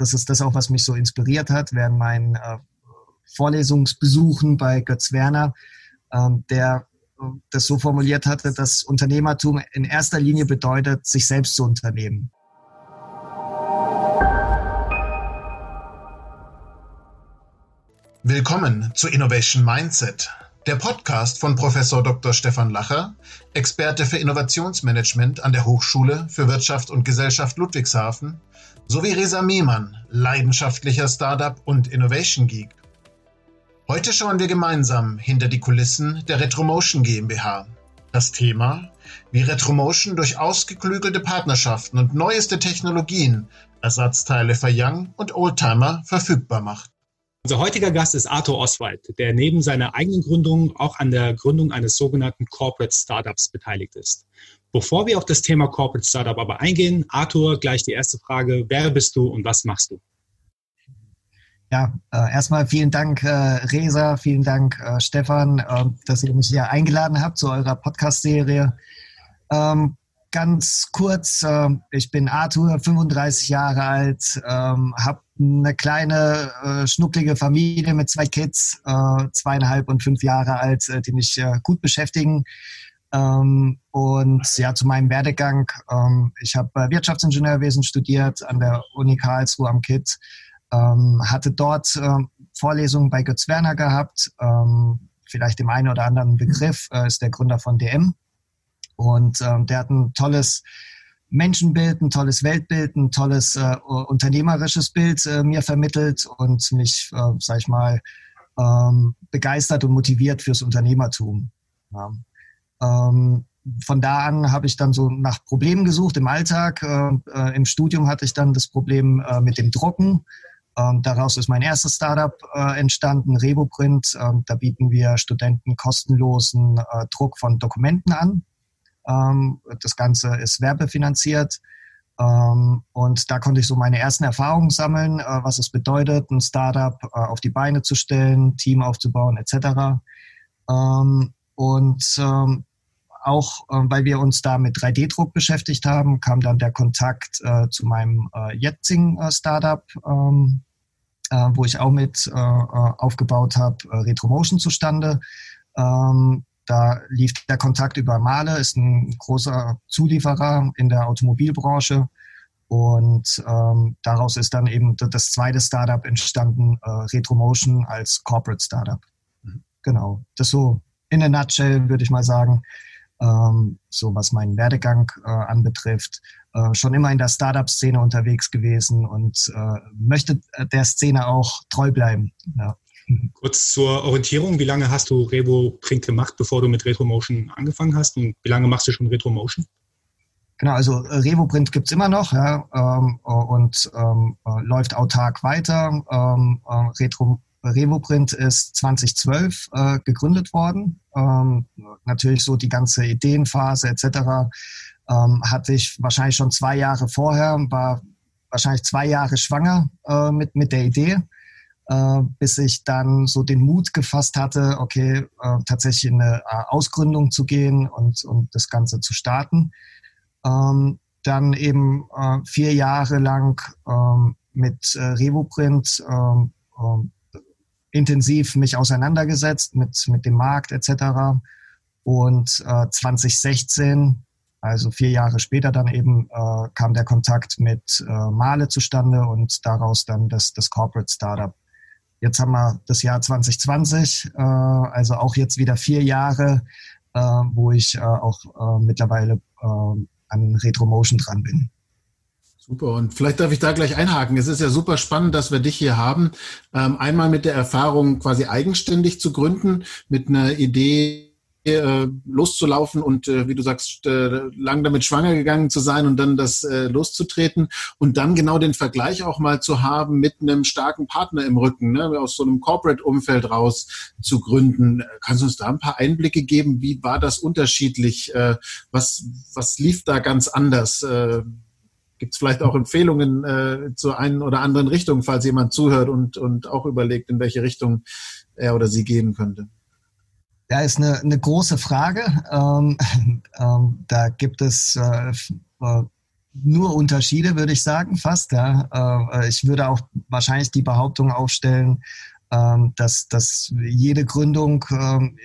das ist das auch, was mich so inspiriert hat während meinen äh, Vorlesungsbesuchen bei Götz Werner, ähm, der äh, das so formuliert hatte, dass Unternehmertum in erster Linie bedeutet, sich selbst zu unternehmen. Willkommen zu Innovation Mindset, der Podcast von Professor Dr. Stefan Lacher, Experte für Innovationsmanagement an der Hochschule für Wirtschaft und Gesellschaft Ludwigshafen, sowie Resa Mehmann, leidenschaftlicher Startup und Innovation Geek. Heute schauen wir gemeinsam hinter die Kulissen der Retromotion GmbH. Das Thema, wie Retromotion durch ausgeklügelte Partnerschaften und neueste Technologien Ersatzteile für Young und Oldtimer verfügbar macht. Unser heutiger Gast ist Arthur Oswald, der neben seiner eigenen Gründung auch an der Gründung eines sogenannten Corporate Startups beteiligt ist. Bevor wir auf das Thema Corporate Startup aber eingehen, Arthur, gleich die erste Frage. Wer bist du und was machst du? Ja, äh, erstmal vielen Dank, äh, Resa, vielen Dank, äh, Stefan, äh, dass ihr mich hier eingeladen habt zu eurer Podcast-Serie. Ähm, ganz kurz, äh, ich bin Arthur, 35 Jahre alt, ähm, habe eine kleine, äh, schnucklige Familie mit zwei Kids, äh, zweieinhalb und fünf Jahre alt, äh, die mich gut beschäftigen. Ähm, und ja, zu meinem Werdegang. Ähm, ich habe Wirtschaftsingenieurwesen studiert an der Uni Karlsruhe am KIT, ähm, hatte dort Vorlesungen bei Götz Werner gehabt. Ähm, vielleicht dem einen oder anderen Begriff, ist der Gründer von DM. Und ähm, der hat ein tolles Menschenbild, ein tolles Weltbild, ein tolles äh, unternehmerisches Bild äh, mir vermittelt und mich, äh, sag ich mal, ähm, begeistert und motiviert fürs Unternehmertum. Ja. Ähm, von da an habe ich dann so nach Problemen gesucht im Alltag. Äh, äh, Im Studium hatte ich dann das Problem äh, mit dem Drucken. Ähm, daraus ist mein erstes Startup äh, entstanden, RevoPrint. Ähm, da bieten wir Studenten kostenlosen äh, Druck von Dokumenten an. Ähm, das Ganze ist werbefinanziert. Ähm, und da konnte ich so meine ersten Erfahrungen sammeln, äh, was es bedeutet, ein Startup auf die Beine zu stellen, Team aufzubauen etc. Ähm, und auch äh, weil wir uns da mit 3D-Druck beschäftigt haben, kam dann der Kontakt äh, zu meinem äh, jetzigen äh, Startup, äh, wo ich auch mit äh, aufgebaut habe, Retromotion zustande. Ähm, da lief der Kontakt über Male, ist ein großer Zulieferer in der Automobilbranche. Und ähm, daraus ist dann eben das zweite Startup entstanden, Retromotion als Corporate Startup. Mhm. Genau, das so in a nutshell, würde ich mal sagen ähm, so was meinen Werdegang äh, anbetrifft. Äh, schon immer in der Startup-Szene unterwegs gewesen und äh, möchte der Szene auch treu bleiben. Ja. Kurz zur Orientierung, wie lange hast du Revo Print gemacht, bevor du mit Retromotion angefangen hast und wie lange machst du schon Retromotion? Genau, also äh, RevoPrint gibt's immer noch ja, ähm, und ähm, äh, läuft autark weiter. Ähm, äh, Retro, RevoPrint ist 2012 äh, gegründet worden. Ähm, natürlich so die ganze Ideenphase etc. Ähm, hatte ich wahrscheinlich schon zwei Jahre vorher, war wahrscheinlich zwei Jahre schwanger äh, mit, mit der Idee, äh, bis ich dann so den Mut gefasst hatte, okay, äh, tatsächlich in eine äh, Ausgründung zu gehen und, und das Ganze zu starten. Ähm, dann eben äh, vier Jahre lang ähm, mit äh, RevoPrint ähm, ähm intensiv mich auseinandergesetzt mit, mit dem Markt etc. Und äh, 2016, also vier Jahre später dann eben, äh, kam der Kontakt mit äh, Male zustande und daraus dann das, das Corporate Startup. Jetzt haben wir das Jahr 2020, äh, also auch jetzt wieder vier Jahre, äh, wo ich äh, auch äh, mittlerweile äh, an Retromotion dran bin. Super. Und vielleicht darf ich da gleich einhaken. Es ist ja super spannend, dass wir dich hier haben. Ähm, einmal mit der Erfahrung, quasi eigenständig zu gründen, mit einer Idee äh, loszulaufen und, äh, wie du sagst, äh, lang damit schwanger gegangen zu sein und dann das äh, loszutreten. Und dann genau den Vergleich auch mal zu haben mit einem starken Partner im Rücken, ne, aus so einem Corporate-Umfeld raus zu gründen. Kannst du uns da ein paar Einblicke geben? Wie war das unterschiedlich? Äh, was, was lief da ganz anders? Äh, Gibt es vielleicht auch Empfehlungen äh, zur einen oder anderen Richtung, falls jemand zuhört und, und auch überlegt, in welche Richtung er oder sie gehen könnte? Ja, ist eine, eine große Frage. Ähm, ähm, da gibt es äh, äh nur Unterschiede, würde ich sagen, fast. Ja. Äh, ich würde auch wahrscheinlich die Behauptung aufstellen, ähm, dass, dass jede Gründung ähm,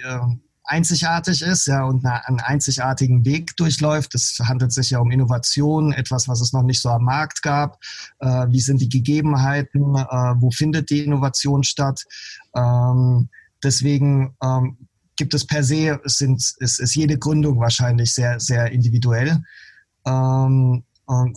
einzigartig ist ja, und einen einzigartigen Weg durchläuft. Es handelt sich ja um Innovation, etwas, was es noch nicht so am Markt gab. Äh, wie sind die Gegebenheiten? Äh, wo findet die Innovation statt? Ähm, deswegen ähm, gibt es per se, es sind, es ist jede Gründung wahrscheinlich sehr, sehr individuell. Ähm,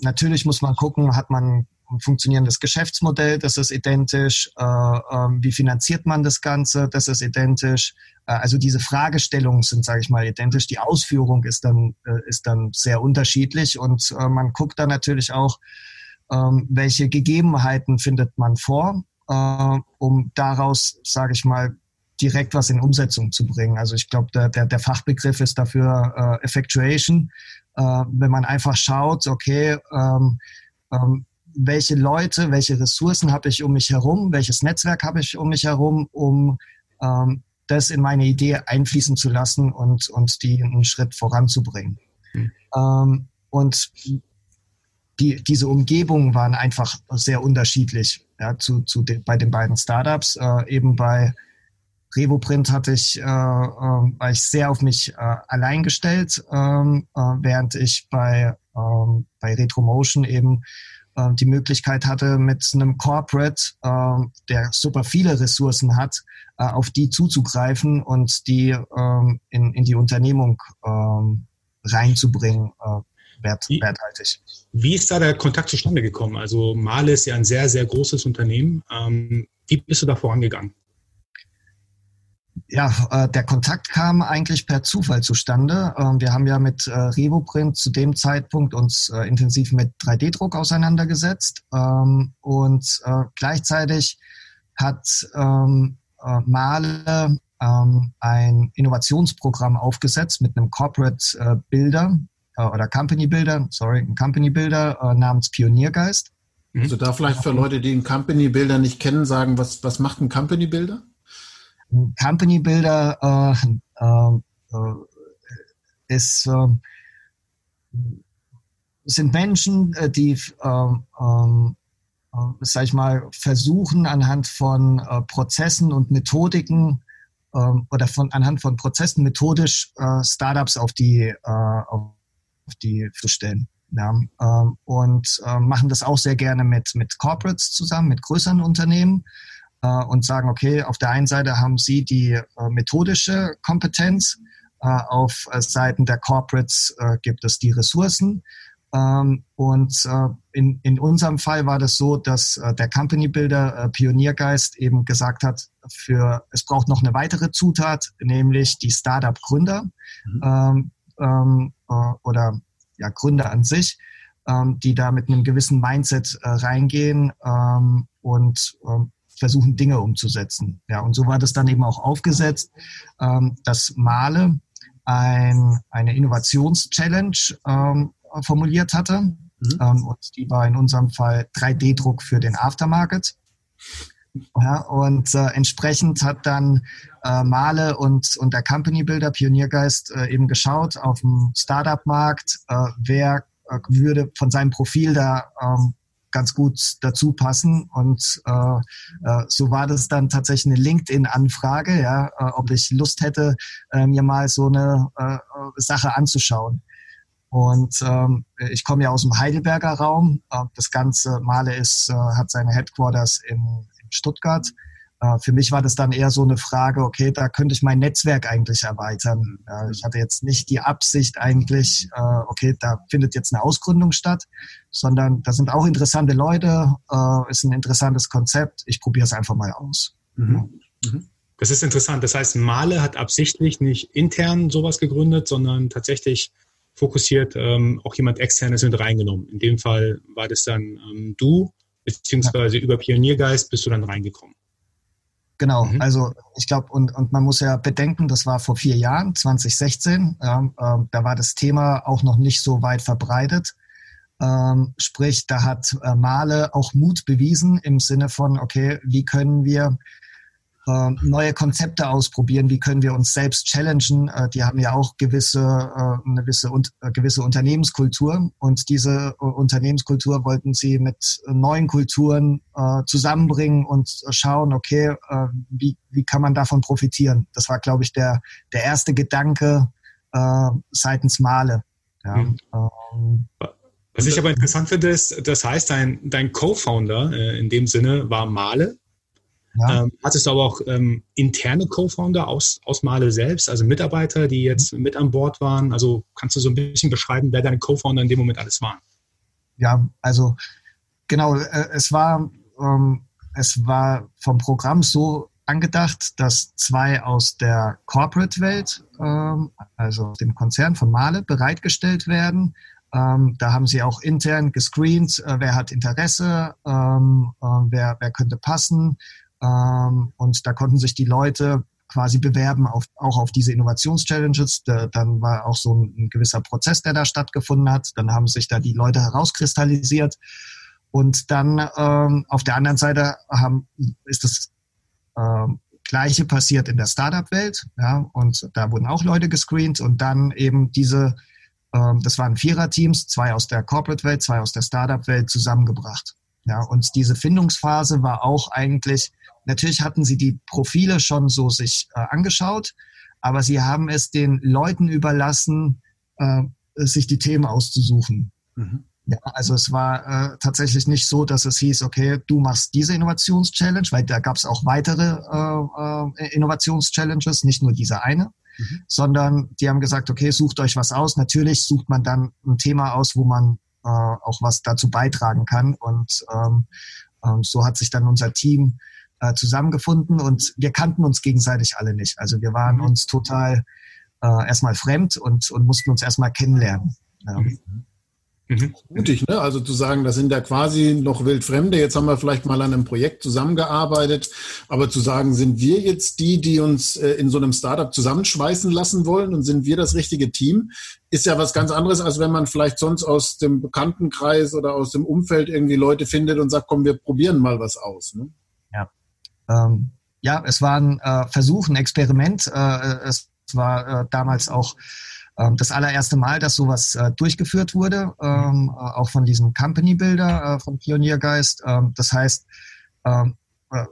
natürlich muss man gucken, hat man ein funktionierendes Geschäftsmodell, das ist identisch. Äh, äh, wie finanziert man das Ganze? Das ist identisch. Äh, also diese Fragestellungen sind, sage ich mal, identisch. Die Ausführung ist dann, äh, ist dann sehr unterschiedlich und äh, man guckt dann natürlich auch, ähm, welche Gegebenheiten findet man vor, äh, um daraus, sage ich mal, direkt was in Umsetzung zu bringen. Also ich glaube, der, der, der Fachbegriff ist dafür Effectuation. wenn man einfach schaut, okay, ähm, ähm, welche Leute, welche Ressourcen habe ich um mich herum, welches Netzwerk habe ich um mich herum, um ähm, das in meine Idee einfließen zu lassen und, und die einen Schritt voranzubringen. Mhm. Und die, diese Umgebungen waren einfach sehr unterschiedlich ja, zu, zu den, bei den beiden Startups. Äh, eben bei Revoprint hatte ich, äh, äh, war ich sehr auf mich äh, allein gestellt, ähm, äh, während ich bei, ähm, bei Retromotion eben äh, die Möglichkeit hatte, mit einem Corporate, äh, der super viele Ressourcen hat, äh, auf die zuzugreifen und die ähm, in, in die Unternehmung ähm, reinzubringen, äh, wert, wie, werthaltig. Wie ist da der Kontakt zustande gekommen? Also Male ist ja ein sehr, sehr großes Unternehmen. Ähm, wie bist du da vorangegangen? Ja, äh, der Kontakt kam eigentlich per Zufall zustande. Ähm, wir haben ja mit äh, Revoprint zu dem Zeitpunkt uns äh, intensiv mit 3D-Druck auseinandergesetzt ähm, und gleichzeitig hat ähm, äh, Male ähm, ein Innovationsprogramm aufgesetzt mit einem Corporate Builder oder Company Builder, sorry, ein Company Builder namens Pioniergeist. Also da vielleicht für Leute, die einen Company Builder nicht kennen, sagen, was, was macht ein Company Builder? Company Builder äh, äh, äh ist, äh, sind Menschen, äh, die, ähm, ähm, äh, sag ich mal, versuchen anhand von Prozessen und Methodiken ähm, oder von anhand von Prozessen methodisch Startups auf die auf die zu stellen. Ja, und machen das auch sehr gerne mit, mit Corporates zusammen, mit größeren Unternehmen und sagen, okay, auf der einen Seite haben Sie die äh, methodische Kompetenz, äh, auf äh, Seiten der Corporates äh, gibt es die Ressourcen. Ähm, und äh, in, in unserem Fall war das so, dass der Company Builder Pioniergeist eben gesagt hat, für es braucht noch eine weitere Zutat, nämlich die Startup-Gründer mhm. ähm, ähm, oder ja, Gründer an sich, ähm, die da mit einem gewissen Mindset reingehen ähm, und ähm, versuchen, Dinge umzusetzen. Ja, und so war das dann eben auch aufgesetzt, ähm, dass Male ein, eine Innovations-Challenge ähm, formuliert hatte. Mhm. Ähm, und die war in unserem Fall 3D-Druck für den Aftermarket. Ja, und äh, entsprechend hat dann äh, Male und, und der Company Builder Pioniergeist äh, eben geschaut auf dem Startup-Markt, äh, wer äh, würde von seinem Profil da ähm, ganz gut dazu passen. Und äh, äh, so war das dann tatsächlich eine LinkedIn-Anfrage, ja, äh, ob ich Lust hätte, äh, mir mal so eine äh, Sache anzuschauen. Und ähm, ich komme ja aus dem Heidelberger Raum. Äh, das ganze Male ist, äh, hat seine Headquarters in, in Stuttgart. Äh, für mich war das dann eher so eine Frage, okay, da könnte ich mein Netzwerk eigentlich erweitern. Ich hatte jetzt nicht die Absicht eigentlich, äh, okay, da findet jetzt eine Ausgründung statt, sondern da sind auch interessante Leute, äh, ist ein interessantes Konzept, ich probiere es einfach mal aus. Mhm. Mhm. Das ist interessant. Das heißt, Male hat absichtlich nicht intern sowas gegründet, sondern tatsächlich fokussiert ähm, auch jemand externes mit reingenommen. In dem Fall war das dann ähm, du, beziehungsweise ja. über Pioniergeist bist du dann reingekommen. Genau, mhm. also ich glaube, und, und man muss ja bedenken, das war vor vier Jahren, 2016, ja, äh, da war das Thema auch noch nicht so weit verbreitet. Ähm, sprich, da hat äh, Male auch Mut bewiesen im Sinne von, okay, wie können wir äh, neue Konzepte ausprobieren, wie können wir uns selbst challengen. Äh, die haben ja auch gewisse, äh, eine gewisse, äh, gewisse Unternehmenskultur und diese Unternehmenskultur wollten sie mit neuen Kulturen zusammenbringen und schauen, okay, wie, wie kann man davon profitieren. Das war, glaube ich, der, der erste Gedanke seitens Male. Ja, mhm. ähm, was ich aber interessant finde, ist, das heißt, dein, dein Co-Founder äh, in dem Sinne war Male. Ja. Ähm, hattest du aber auch ähm, interne Co-Founder aus, aus Male selbst, also Mitarbeiter, die jetzt mit an Bord waren? Also kannst du so ein bisschen beschreiben, wer deine Co-Founder in dem Moment alles waren? Ja, also genau, äh, es war, ähm, es war vom Programm so angedacht, dass zwei aus der Corporate-Welt, ähm, also dem Konzern von Male, bereitgestellt werden ähm, da haben sie auch intern gescreent, äh, wer hat Interesse, ähm, äh, wer, wer könnte passen. Ähm, und da konnten sich die Leute quasi bewerben, auf, auch auf diese Innovationschallenges. Da, dann war auch so ein, ein, gewisser Prozess, der da stattgefunden hat. Dann haben sich da die Leute herauskristallisiert. Und dann ähm, auf der anderen Seite haben, ist das ähm, Gleiche passiert in der Startup-Welt. Ja, und da wurden auch Leute gescreent und dann eben diese ähm, das waren Viererteams, zwei aus der Corporate-Welt, zwei aus der Startup-Welt zusammengebracht. Ja, und diese Findungsphase war auch eigentlich, natürlich hatten sie die Profile schon so sich äh, angeschaut, aber sie haben es den Leuten überlassen, äh, sich die Themen auszusuchen. Mhm. Ja, also es war äh, tatsächlich nicht so, dass es hieß, okay, du machst diese Innovations-Challenge, weil da gab es auch weitere äh, äh, Innovations-Challenges, nicht nur diese eine. Mhm. sondern die haben gesagt, okay, sucht euch was aus. Natürlich sucht man dann ein Thema aus, wo man äh, auch was dazu beitragen kann. Und ähm, ähm, so hat sich dann unser Team äh, zusammengefunden und wir kannten uns gegenseitig alle nicht. Also wir waren mhm. uns total äh, erstmal fremd und, und mussten uns erstmal kennenlernen. Ja. Mhm. Mhm. Mutig, ne? Also zu sagen, das sind ja quasi noch wildfremde. Jetzt haben wir vielleicht mal an einem Projekt zusammengearbeitet, aber zu sagen, sind wir jetzt die, die uns äh, in so einem Startup zusammenschweißen lassen wollen und sind wir das richtige Team, ist ja was ganz anderes, als wenn man vielleicht sonst aus dem Bekanntenkreis oder aus dem Umfeld irgendwie Leute findet und sagt, komm, wir probieren mal was aus. Ne? Ja. Ähm, ja, es war ein äh, Versuch, ein Experiment. Äh, es war äh, damals auch ähm, das allererste Mal, dass sowas äh, durchgeführt wurde, ähm, äh, auch von diesem Company Builder äh, von Pioniergeist. Ähm, das heißt, ähm, äh,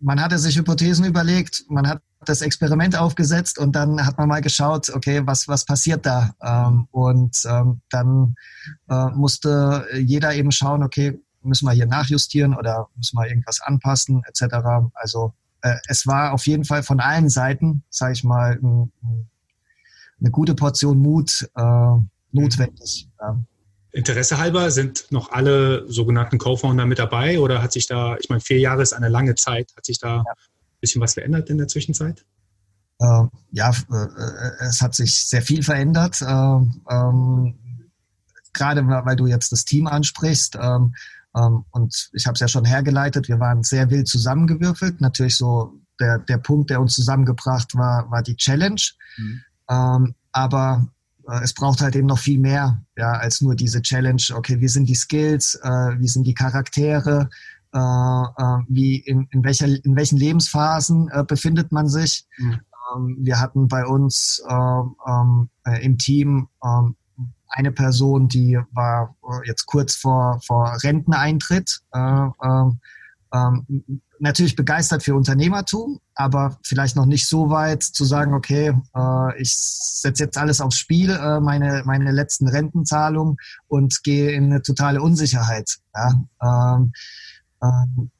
man hatte sich Hypothesen überlegt, man hat das Experiment aufgesetzt und dann hat man mal geschaut, okay, was, was passiert da? Und dann äh, musste jeder eben schauen, okay, müssen wir hier nachjustieren oder müssen wir irgendwas anpassen, etc. Also äh, es war auf jeden Fall von allen Seiten, sage ich mal, ein, ein eine gute Portion Mut äh, notwendig. Ja. Interesse halber, sind noch alle sogenannten Co-Founder mit dabei oder hat sich da, ich meine, vier Jahre ist eine lange Zeit, hat sich da ja. ein bisschen was verändert in der Zwischenzeit? Äh, ja, äh, es hat sich sehr viel verändert. Äh, ähm, gerade weil du jetzt das Team ansprichst. Ähm, ähm, und ich habe es ja schon hergeleitet, wir waren sehr wild zusammengewürfelt. Natürlich so der, der Punkt, der uns zusammengebracht war, war die Challenge. Mhm. Ähm, aber äh, es braucht halt eben noch viel mehr, ja, als nur diese Challenge. Okay, wie sind die Skills, äh, wie sind die Charaktere, äh, äh, wie in, in, welcher, in welchen Lebensphasen äh, befindet man sich. Mhm. Ähm, wir hatten bei uns ähm, ähm, äh, im Team ähm, eine Person, die war jetzt kurz vor, vor Renteneintritt. Äh, ähm, ähm, natürlich begeistert für Unternehmertum, aber vielleicht noch nicht so weit zu sagen, okay, äh, ich setze jetzt alles aufs Spiel, äh, meine, meine letzten Rentenzahlungen und gehe in eine totale Unsicherheit. Ja, ähm, ähm,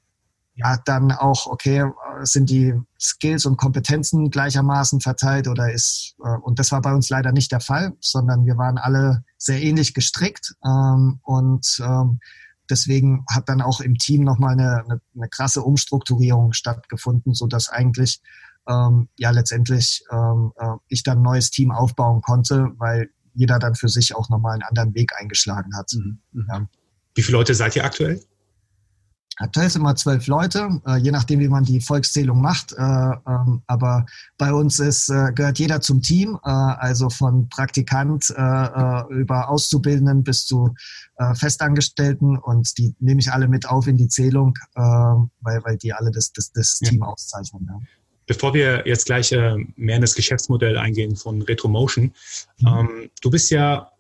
ja dann auch, okay, sind die Skills und Kompetenzen gleichermaßen verteilt oder ist, äh, und das war bei uns leider nicht der Fall, sondern wir waren alle sehr ähnlich gestrickt ähm, und ähm, deswegen hat dann auch im Team nochmal eine, eine, eine krasse Umstrukturierung stattgefunden, so dass eigentlich ähm, ja letztendlich äh, ich dann ein neues Team aufbauen konnte, weil jeder dann für sich auch nochmal einen anderen Weg eingeschlagen hat. Mhm. mhm. Ja. Wie viele Leute seid ihr aktuell? Aktuell sind wir zwölf Leute, äh, je nachdem, wie man die Volkszählung macht. Äh, ähm, aber bei uns ist, äh, gehört jeder zum Team, äh, also von Praktikant äh, äh, über Auszubildenden bis zu Festangestellten. Und die nehme ich alle mit auf in die Zählung, weil, weil die alle das, das, das Team auszeichnen. Ja. Bevor wir jetzt gleich mehr in das Geschäftsmodell eingehen von Retromotion, mhm. ähm, du bist ja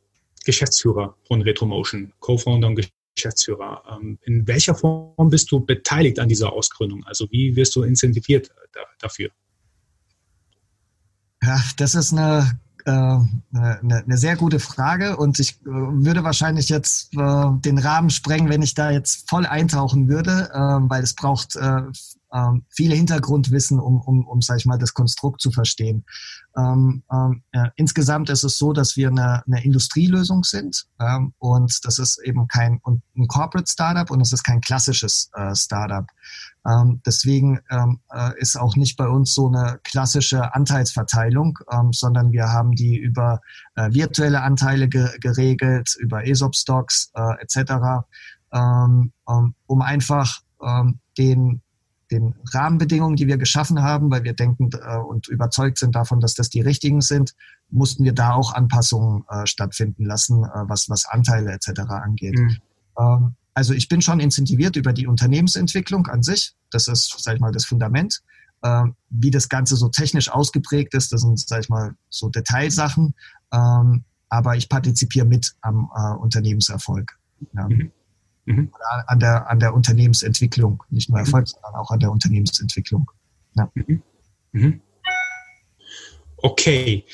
Geschäftsführer von Retromotion, Co-Founder und Geschäftsführer. Ähm, in welcher Form bist du beteiligt an dieser Ausgründung? Also wie wirst du incentiviert dafür? Ja, das ist eine, äh, eine, eine sehr gute Frage und ich äh, würde wahrscheinlich jetzt äh, den Rahmen sprengen, wenn ich da jetzt voll eintauchen würde, weil es braucht ähm, viel Hintergrundwissen, um, um, um, sag ich mal, das Konstrukt zu verstehen. Ähm, ähm, ja, insgesamt ist es so, dass wir eine, eine Industrielösung sind ähm, und das ist eben kein ein Corporate Startup und es ist kein klassisches äh, Startup. Ähm, deswegen ähm, äh, ist auch nicht bei uns so eine klassische Anteilsverteilung, sondern wir haben die über äh, virtuelle Anteile ge geregelt, über ESOP-Stocks äh, etc., um einfach den den Rahmenbedingungen, die wir geschaffen haben, weil wir denken äh, und überzeugt sind davon, dass das die richtigen sind, mussten wir da auch Anpassungen äh, stattfinden lassen, äh, was, was Anteile etc. angeht. Mhm. Ähm, also ich bin schon incentiviert über die Unternehmensentwicklung an sich. Das ist, sag ich mal, das Fundament. Ähm, wie das Ganze so technisch ausgeprägt ist, das sind, sag ich mal, so Detailsachen. Ähm, aber ich partizipiere mit am äh, Unternehmenserfolg. Ja. Mhm. Mhm. An, der, an der Unternehmensentwicklung, nicht nur. Erfolg, mhm. sondern auch an der Unternehmensentwicklung. Ja. Mhm. mhm. Okay,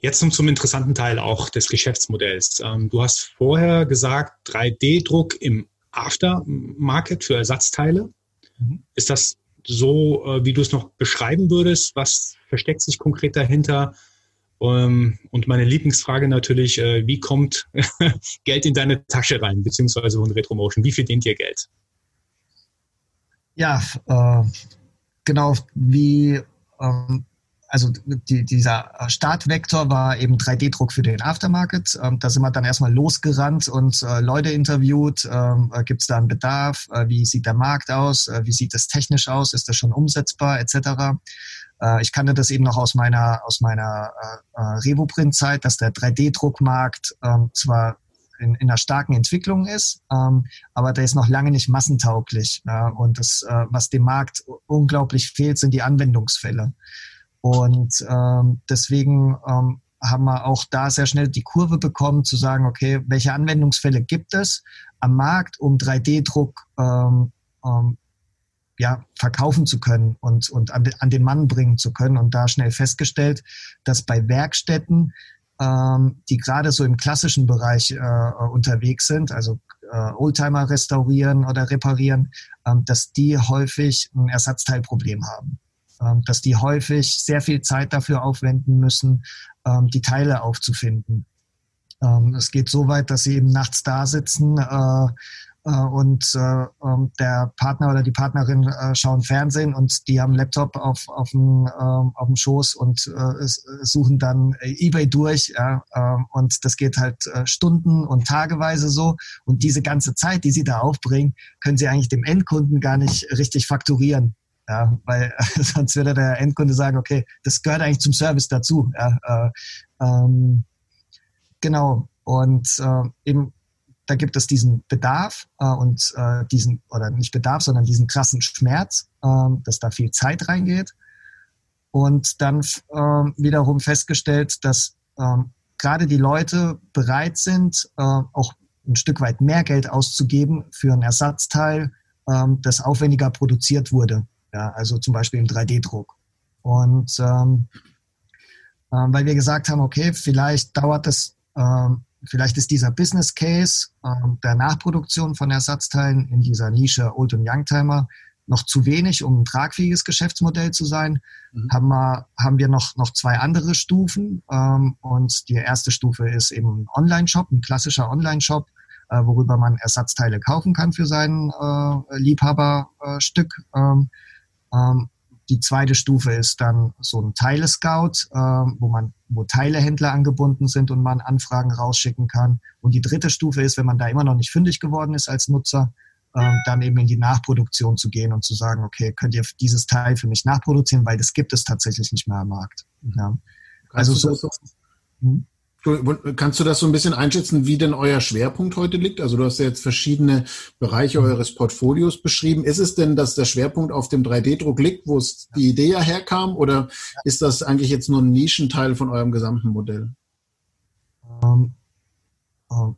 jetzt zum, zum interessanten Teil auch des Geschäftsmodells. Ähm, du hast vorher gesagt, 3D-Druck im Aftermarket für Ersatzteile. Mhm. Ist das so, äh, wie du es noch beschreiben würdest? Was versteckt sich konkret dahinter? Ähm, und meine Lieblingsfrage natürlich, äh, wie kommt Geld in deine Tasche rein, beziehungsweise von Retromotion? Wie verdient ihr Geld? Ja, äh, genau wie, ähm, also die, dieser Startvektor war eben 3D-Druck für den Aftermarket. Ähm, da sind wir dann erstmal losgerannt und äh, Leute interviewt. Ähm, äh, Gibt es da einen Bedarf? Äh, wie sieht der Markt aus? Äh, wie sieht das technisch aus? Ist das schon umsetzbar etc.? Äh, ich kannte das eben noch aus meiner, aus meiner äh, äh Revoprint-Zeit, dass der 3D-Druckmarkt ähm, zwar in, in einer starken Entwicklung ist, ähm, aber der ist noch lange nicht massentauglich. Ja? Und das, äh, was dem Markt unglaublich fehlt, sind die Anwendungsfälle. Und ähm, deswegen ähm, haben wir auch da sehr schnell die Kurve bekommen, zu sagen, okay, welche Anwendungsfälle gibt es am Markt, um 3D-Druck ähm, ähm, ja, verkaufen zu können und, und an, an den Mann bringen zu können. Und da schnell festgestellt, dass bei Werkstätten, ähm, die gerade so im klassischen Bereich äh, unterwegs sind, also äh, Oldtimer restaurieren oder reparieren, ähm, dass die häufig ein Ersatzteilproblem haben. Ähm, dass die häufig sehr viel Zeit dafür aufwenden müssen, ähm, die Teile aufzufinden. Ähm, es geht so weit, dass sie eben nachts da sitzen, äh, und äh, ähm, der Partner oder die Partnerin äh, schauen Fernsehen und die haben einen Laptop auf, auf, dem, ähm, auf dem Schoß und suchen dann eBay durch. Ja, ähm, und das geht halt Stunden und tageweise so. Und diese ganze Zeit, die sie da aufbringen, können sie eigentlich dem Endkunden gar nicht richtig fakturieren. Ja, weil sonst würde der Endkunde sagen, okay, das gehört eigentlich zum Service dazu. Ja, äh, ähm, genau. Und äh, eben da gibt es diesen Bedarf äh, und äh, diesen, oder nicht Bedarf, sondern diesen krassen Schmerz, äh, dass da viel Zeit reingeht. Und dann äh, wiederum festgestellt, dass äh, gerade die Leute bereit sind, äh, auch ein Stück weit mehr Geld auszugeben für ein Ersatzteil, äh, das aufwendiger produziert wurde. Ja, also zum Beispiel im 3D-Druck. Und ähm, äh, weil wir gesagt haben, okay, vielleicht dauert es ähm, Vielleicht ist dieser Business Case ähm, der Nachproduktion von Ersatzteilen in dieser Nische Old- und Youngtimer noch zu wenig, um ein tragfähiges Geschäftsmodell zu sein. Mhm. Haben, wir, haben wir noch, noch zwei andere Stufen. Ähm, und die erste Stufe ist eben ein Online-Shop, ein klassischer Online-Shop, äh, worüber man Ersatzteile kaufen kann für sein äh, Liebhaberstück. Äh, ähm, ähm, die zweite Stufe ist dann so ein Teile-Scout, äh, wo man, wo Teilehändler angebunden sind und man Anfragen rausschicken kann. Und die dritte Stufe ist, wenn man da immer noch nicht fündig geworden ist als Nutzer, ähm, dann eben in die Nachproduktion zu gehen und zu sagen, okay, könnt ihr dieses Teil für mich nachproduzieren, weil das gibt es tatsächlich nicht mehr am Markt. Ja. Also so. so hm? Kannst du das so ein bisschen einschätzen, wie denn euer Schwerpunkt heute liegt? Also du hast ja jetzt verschiedene Bereiche mhm. eures Portfolios beschrieben. Ist es denn, dass der Schwerpunkt auf dem 3D-Druck liegt, wo es die Idee ja herkam, oder ist das eigentlich jetzt nur ein Nischenteil von eurem gesamten Modell? Ähm, äh,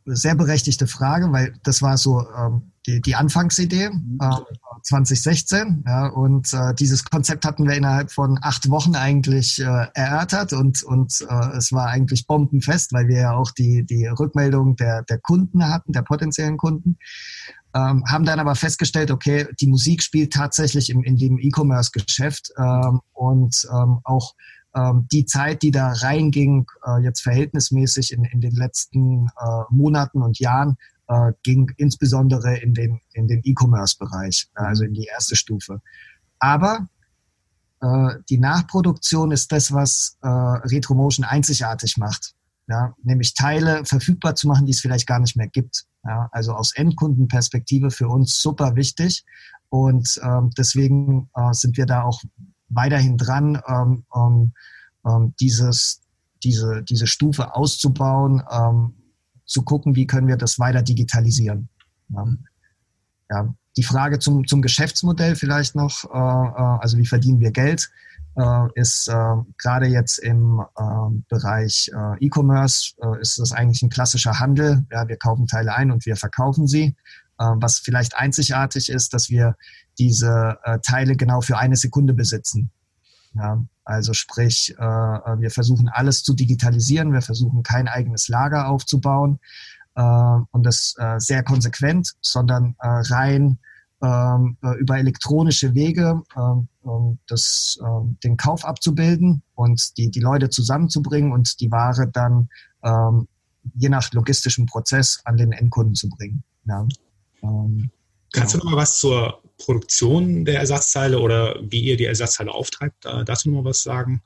sehr berechtigte Frage, weil das war so ähm, die, die Anfangsidee mhm. äh, 2016. Ja, und äh, dieses Konzept hatten wir innerhalb von acht Wochen eigentlich äh, erörtert und, und äh, es war eigentlich bombenfest, weil wir ja auch die, die Rückmeldung der, der Kunden hatten, der potenziellen Kunden. Ähm, haben dann aber festgestellt, okay, die Musik spielt tatsächlich im, in dem E-Commerce-Geschäft ähm, und ähm, auch die Zeit, die da reinging, äh, jetzt verhältnismäßig in, in den letzten äh, Monaten und Jahren, äh, ging insbesondere in den in den E-Commerce-Bereich, also in die erste Stufe. Aber die Nachproduktion ist das, was Retromotion einzigartig macht. Ja, nämlich Teile verfügbar zu machen, die es vielleicht gar nicht mehr gibt. Ja, also aus Endkundenperspektive für uns super wichtig. Und ähm, deswegen äh, sind wir da auch weiterhin dran, ähm, ähm, ähm, dieses, diese, diese Stufe auszubauen, ähm, zu gucken, wie können wir das weiter digitalisieren. Ja. Die Frage zum, zum Geschäftsmodell vielleicht noch, äh, äh also wie verdienen wir Geld, äh, ist äh, gerade jetzt im äh, Bereich äh, E-Commerce, ist das eigentlich ein klassischer Handel. Ja, wir kaufen Teile ein und wir verkaufen sie. Was vielleicht einzigartig ist, dass wir diese Teile genau für eine Sekunde besitzen. Ja, also sprich, äh, wir versuchen alles zu digitalisieren, wir versuchen kein eigenes Lager aufzubauen äh, und das äh, sehr konsequent, sondern äh, rein ähm, äh, über elektronische Wege äh, das, äh, den Kauf abzubilden und die, die Leute zusammenzubringen und die Ware dann ähm, je nach logistischem Prozess an den Endkunden zu bringen. Ja. Ähm, Kannst genau. du noch mal was zur Produktion der Ersatzteile oder wie ihr die Ersatzteile auftreibt? Da, dazu noch was sagen?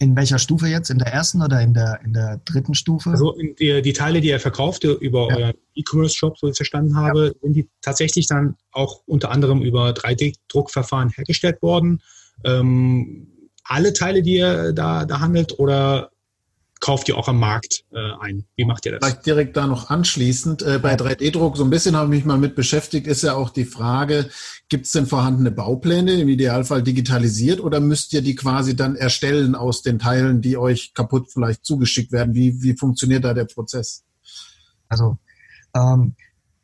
In welcher Stufe jetzt? In der ersten oder in der, in der dritten Stufe? Also die, die Teile, die ihr verkauft über ja. euren E-Commerce-Shop, so ich es verstanden habe, ja. sind die tatsächlich dann auch unter anderem über 3D-Druckverfahren hergestellt worden? Ähm, alle Teile, die ihr da, da handelt oder kauft ihr auch am Markt äh, ein? Wie macht ihr das? Vielleicht direkt da noch anschließend. Äh, bei 3D-Druck, so ein bisschen habe ich mich mal mit beschäftigt, ist ja auch die Frage, gibt es denn vorhandene Baupläne, im Idealfall digitalisiert, oder müsst ihr die quasi dann erstellen aus den Teilen, die euch kaputt vielleicht zugeschickt werden? Wie, wie funktioniert da der Prozess? Also, ähm,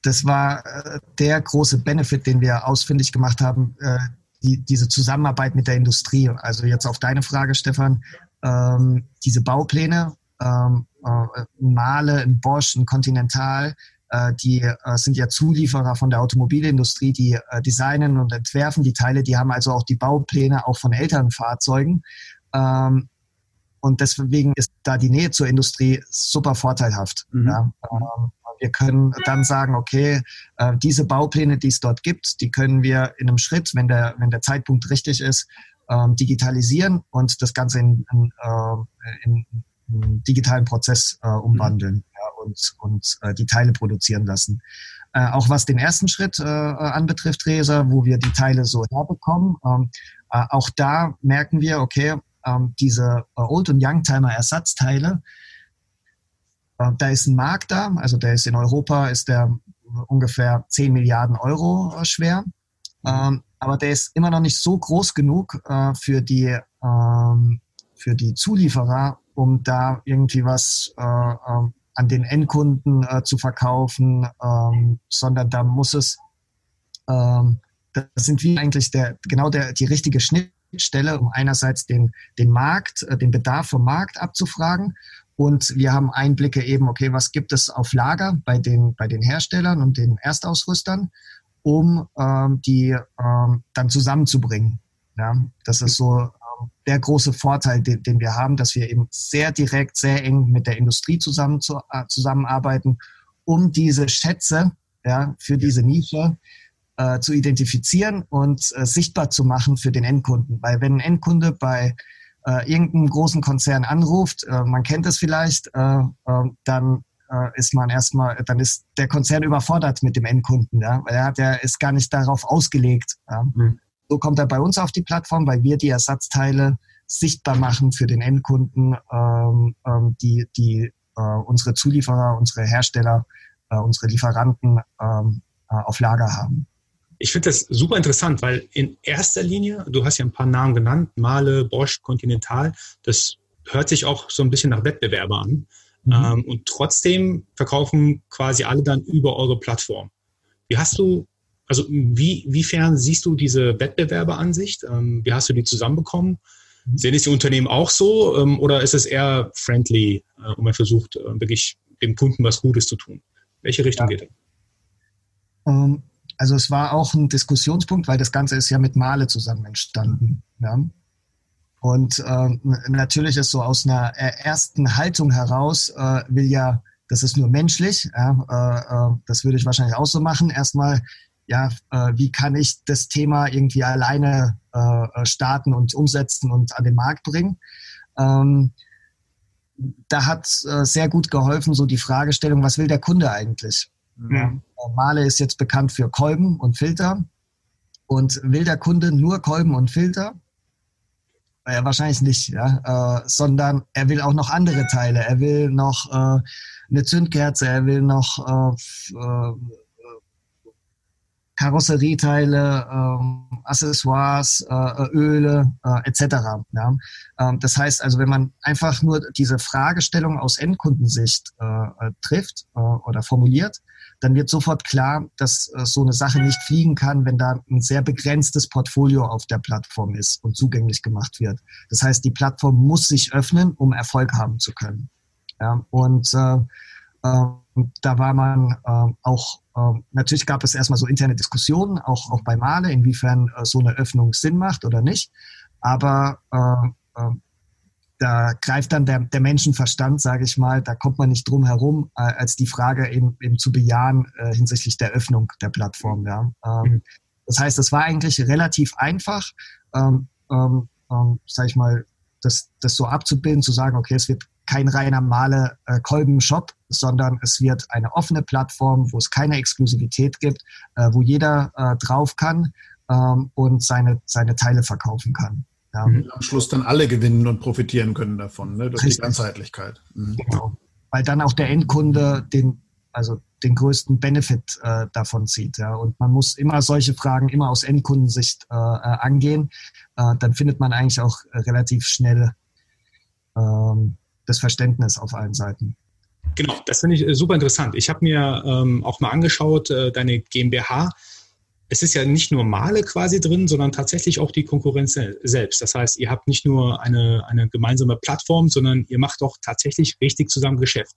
das war äh, der große Benefit, den wir ausfindig gemacht haben, äh, die, diese Zusammenarbeit mit der Industrie. Also jetzt auf deine Frage, Stefan, ähm, diese Baupläne, ähm, äh, Male, ein Bosch, ein Continental, äh, die äh, sind ja Zulieferer von der Automobilindustrie, die äh, designen und entwerfen die Teile, die haben also auch die Baupläne auch von älteren Fahrzeugen. Ähm, und deswegen ist da die Nähe zur Industrie super vorteilhaft. Mhm. Ja. Ähm, wir können dann sagen, okay, äh, diese Baupläne, die es dort gibt, die können wir in einem Schritt, wenn der, wenn der Zeitpunkt richtig ist, ähm, digitalisieren und das Ganze in, in, äh, in einen digitalen Prozess äh, umwandeln mhm. ja, und, und äh, die Teile produzieren lassen. Äh, auch was den ersten Schritt äh, anbetrifft, Resa, wo wir die Teile so herbekommen, ähm, äh, auch da merken wir, okay, ähm, diese äh, Old- und Youngtimer-Ersatzteile, da ist ein Markt da, also der ist in Europa, ist der ungefähr 10 Milliarden Euro schwer. Mhm. Aber der ist immer noch nicht so groß genug äh, für, die, ähm, für die Zulieferer, um da irgendwie was äh, äh, an den Endkunden äh, zu verkaufen, ähm, sondern da muss es, ähm, das sind wir eigentlich der, genau der, die richtige Schnittstelle, um einerseits den, den Markt, äh, den Bedarf vom Markt abzufragen. Und wir haben Einblicke eben, okay, was gibt es auf Lager bei den, bei den Herstellern und den Erstausrüstern um ähm, die ähm, dann zusammenzubringen. Ja, das ist so ähm, der große Vorteil, den, den, wir haben, dass wir eben sehr direkt, sehr eng mit der Industrie zusammen zu, äh, zusammenarbeiten, um diese Schätze ja, für diese Nische äh, zu identifizieren und äh, sichtbar zu machen für den Endkunden. Weil wenn ein Endkunde bei äh, irgendeinem großen Konzern anruft, äh, man kennt es vielleicht, äh, äh, dann äh, ist man erstmal, dann ist der Konzern überfordert mit dem Endkunden, ja, weil er hat ja ist gar nicht darauf ausgelegt. Ja. Mhm. So kommt er bei uns auf die Plattform, weil wir die Ersatzteile sichtbar machen für den Endkunden, ähm, ähm, die, die äh, unsere Zulieferer, unsere Hersteller, äh, unsere Lieferanten ähm, äh, auf Lager haben. Ich finde das super interessant, weil in erster Linie, du hast ja ein paar Namen genannt, Male, Bosch, Continental, das hört sich auch so ein bisschen nach Wettbewerber an. Mhm. Ähm, und trotzdem verkaufen quasi alle dann über eure Plattform. Wie hast du, also wie, wiefern siehst du diese Wettbewerberansicht? Ähm, wie hast du die zusammenbekommen? Mhm. Sehen es die Unternehmen auch so ähm, oder ist es eher friendly äh, und man versucht äh, wirklich dem Kunden was Gutes zu tun? Welche Richtung ja. geht es? Um, also es war auch ein Diskussionspunkt, weil das Ganze ist ja mit Male zusammen entstanden. Ja? Und äh, natürlich ist so aus einer ersten Haltung heraus, äh, will ja, das ist nur menschlich, ja, äh, äh, das würde ich wahrscheinlich auch so machen, erstmal, ja, äh, wie kann ich das Thema irgendwie alleine äh, starten und umsetzen und an den Markt bringen. Ähm, da hat äh, sehr gut geholfen, so die Fragestellung, was will der Kunde eigentlich? Mhm. Ja, Male ist jetzt bekannt für Kolben und Filter. Und will der Kunde nur Kolben und Filter? Äh, wahrscheinlich nicht, ja, äh, sondern er will auch noch andere Teile. Er will noch äh, eine Zündkerze, er will noch äh, äh, Karosserieteile, äh, Accessoires, äh, Öle äh, etc. Ja? Ähm, das heißt also, wenn man einfach nur diese Fragestellung aus Endkundensicht äh, äh trifft äh, oder formuliert, dann wird sofort klar, dass äh, so eine Sache nicht fliegen kann, wenn da ein sehr begrenztes Portfolio auf der Plattform ist und zugänglich gemacht wird. Das heißt, die Plattform muss sich öffnen, um Erfolg haben zu können. Ja, und äh, äh, da war man äh, auch, äh, natürlich gab es erstmal so interne Diskussionen, auch, auch bei Male, inwiefern äh, so eine Öffnung Sinn macht oder nicht. Aber äh, da greift dann der, der Menschenverstand, sage ich mal, da kommt man nicht drum herum, äh, als die Frage eben, eben zu bejahen äh, hinsichtlich der Öffnung der Plattform. Ja. Ähm, mhm. Das heißt, es war eigentlich relativ einfach, ähm, ähm, ähm, sage ich mal, das, das so abzubilden, zu sagen, okay, es wird kein reiner Male äh, Kolben-Shop, sondern es wird eine offene Plattform, wo es keine Exklusivität gibt, äh, wo jeder äh, drauf kann ähm, und seine, seine Teile verkaufen kann. Ja. Mhm. Am Schluss dann alle gewinnen und profitieren können davon, ne? durch Richtig. die Ganzheitlichkeit. Mhm. Genau. Weil dann auch der Endkunde den, also den größten Benefit äh, davon zieht. Ja. Und man muss immer solche Fragen immer aus Endkundensicht äh, äh angehen. Äh, dann findet man eigentlich auch relativ schnell ähm, das Verständnis auf allen Seiten. Genau, das finde ich äh, super interessant. Ich habe mir ähm, auch mal angeschaut, äh, deine GmbH es ist ja nicht nur Male quasi drin, sondern tatsächlich auch die Konkurrenz selbst. Das heißt, ihr habt nicht nur eine, eine gemeinsame Plattform, sondern ihr macht auch tatsächlich richtig zusammen Geschäft.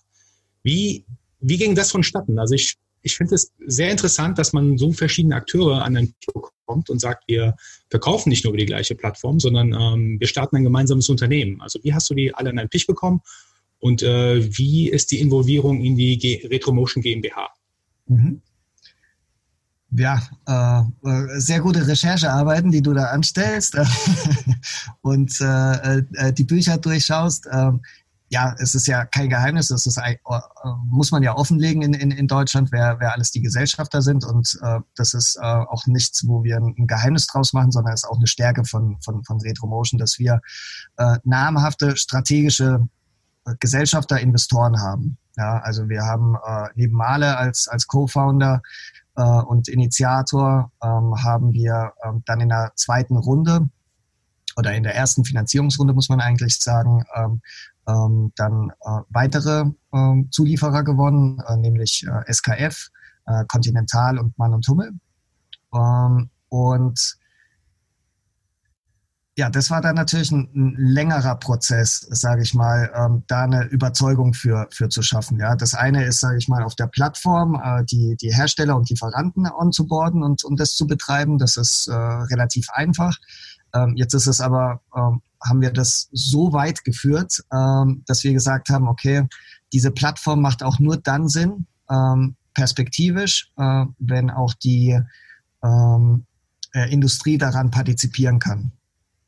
Wie, wie ging das vonstatten? Also ich, ich finde es sehr interessant, dass man so verschiedene Akteure an den Tisch kommt und sagt, wir verkaufen nicht nur über die gleiche Plattform, sondern ähm, wir starten ein gemeinsames Unternehmen. Also wie hast du die alle an einen Tisch bekommen und äh, wie ist die Involvierung in die G Retromotion GmbH? Mhm ja, äh, äh, sehr gute Recherchearbeiten, die du da anstellst und äh, äh, die Bücher durchschaust. Ähm, ja, es ist ja kein Geheimnis, das ist, äh, muss man ja offenlegen in, in, in Deutschland, wer, wer alles die Gesellschafter sind. Und äh, das ist äh, auch nichts, wo wir ein Geheimnis draus machen, sondern es ist auch eine Stärke von, von, von Retromotion, dass wir äh, namhafte strategische äh, Gesellschafter, Investoren haben. Ja, also wir haben äh, neben Male als, als Co-Founder äh, und Initiator ähm, haben wir ähm, dann in der zweiten Runde oder in der ersten Finanzierungsrunde, muss man eigentlich sagen, ähm, dann äh, weitere Zulieferer gewonnen, äh, nämlich äh, SKF, äh, Continental und Mann und Hummel. Und ja, das war dann natürlich ein, ein längerer Prozess, sage ich mal, ähm, da eine Überzeugung für, für zu schaffen. Ja, das eine ist, sage ich mal, auf der Plattform äh, die, die Hersteller und Lieferanten onzuboarden und, und das zu betreiben. Das ist äh, relativ einfach. Ähm, jetzt ist es aber, ähm, haben wir das so weit geführt, ähm, dass wir gesagt haben, okay, diese Plattform macht auch nur dann Sinn, ähm, perspektivisch, äh, wenn auch die ähm, äh, Industrie daran partizipieren kann.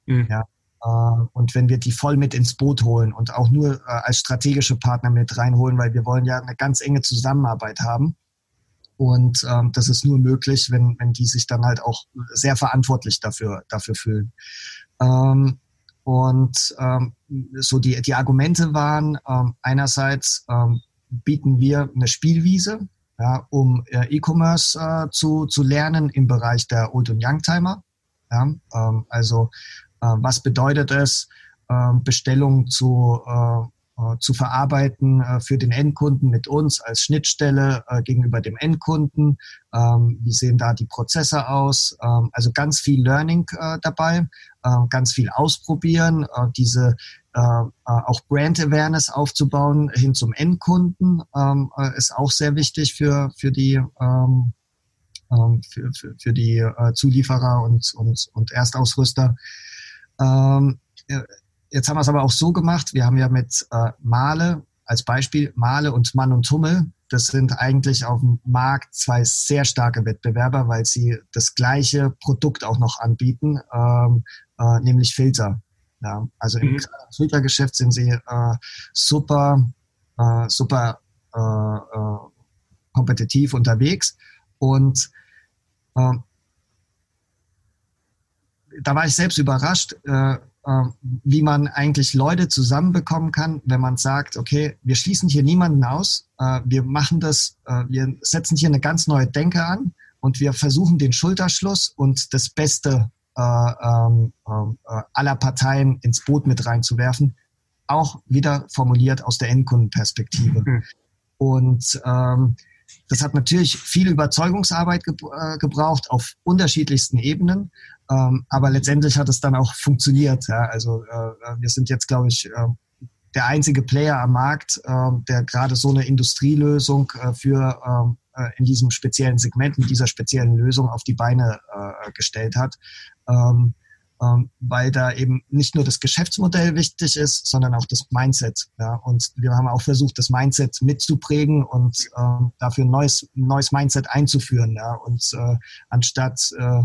Mhm. Ja. äh, und wenn wir die voll mit ins Boot holen und auch nur äh, als strategische Partner mit reinholen, weil wir wollen ja eine ganz enge Zusammenarbeit haben. Und ähm, das ist nur möglich, wenn, wenn die sich dann halt auch sehr verantwortlich dafür, dafür fühlen. Ähm, und ähm, so die, die Argumente waren, ähm, einerseits ähm, bieten wir eine Spielwiese, ja, um äh, E-Commerce äh, zu, zu lernen im Bereich der Old- und Youngtimer. Ja, ähm, also was bedeutet es, äh, Bestellungen zu, äh, äh, zu verarbeiten äh, für den Endkunden mit uns als Schnittstelle äh, gegenüber dem Endkunden. Ähm, wie sehen da die Prozesse aus? Ähm, also ganz viel Learning dabei, ähm, ganz viel ausprobieren, diese auch Brand Awareness aufzubauen hin zum Endkunden ist auch sehr wichtig für, für die für, für, für die Zulieferer und, und, und Erstausrüster. Jetzt haben wir es aber auch so gemacht, wir haben ja mit äh, Male als Beispiel, Male und Mann und Tummel, das sind eigentlich auf dem Markt zwei sehr starke Wettbewerber, weil sie das gleiche Produkt auch noch anbieten, ähm, äh, nämlich Filter. Ja, also im mhm. Filtergeschäft sind sie äh, super, äh, super äh, äh, kompetitiv unterwegs und äh, da war ich selbst überrascht, äh, ähm, wie man eigentlich Leute zusammenbekommen kann, wenn man sagt, okay, wir schließen hier niemanden aus, äh, wir machen das, äh, wir setzen hier eine ganz neue Denke an und wir versuchen den Schulterschluss und das Beste äh, ähm, aller Parteien ins Boot mit reinzuwerfen, auch wieder formuliert aus der Endkundenperspektive. Mhm. Und ähm, das hat natürlich viel Überzeugungsarbeit gebraucht auf unterschiedlichsten Ebenen. Ähm, aber letztendlich hat es dann auch funktioniert. Ja? Also äh, wir sind jetzt, glaube ich, äh, der einzige Player am Markt, äh, der gerade so eine Industrielösung äh, für ähm, äh, in diesem speziellen Segment, mit dieser speziellen Lösung auf die Beine äh, gestellt hat. Ähm, ähm, weil da eben nicht nur das Geschäftsmodell wichtig ist, sondern auch das Mindset. Ja? Und wir haben auch versucht, das Mindset mitzuprägen und ähm, dafür ein neues, neues Mindset einzuführen. Ja? Und äh, anstatt äh,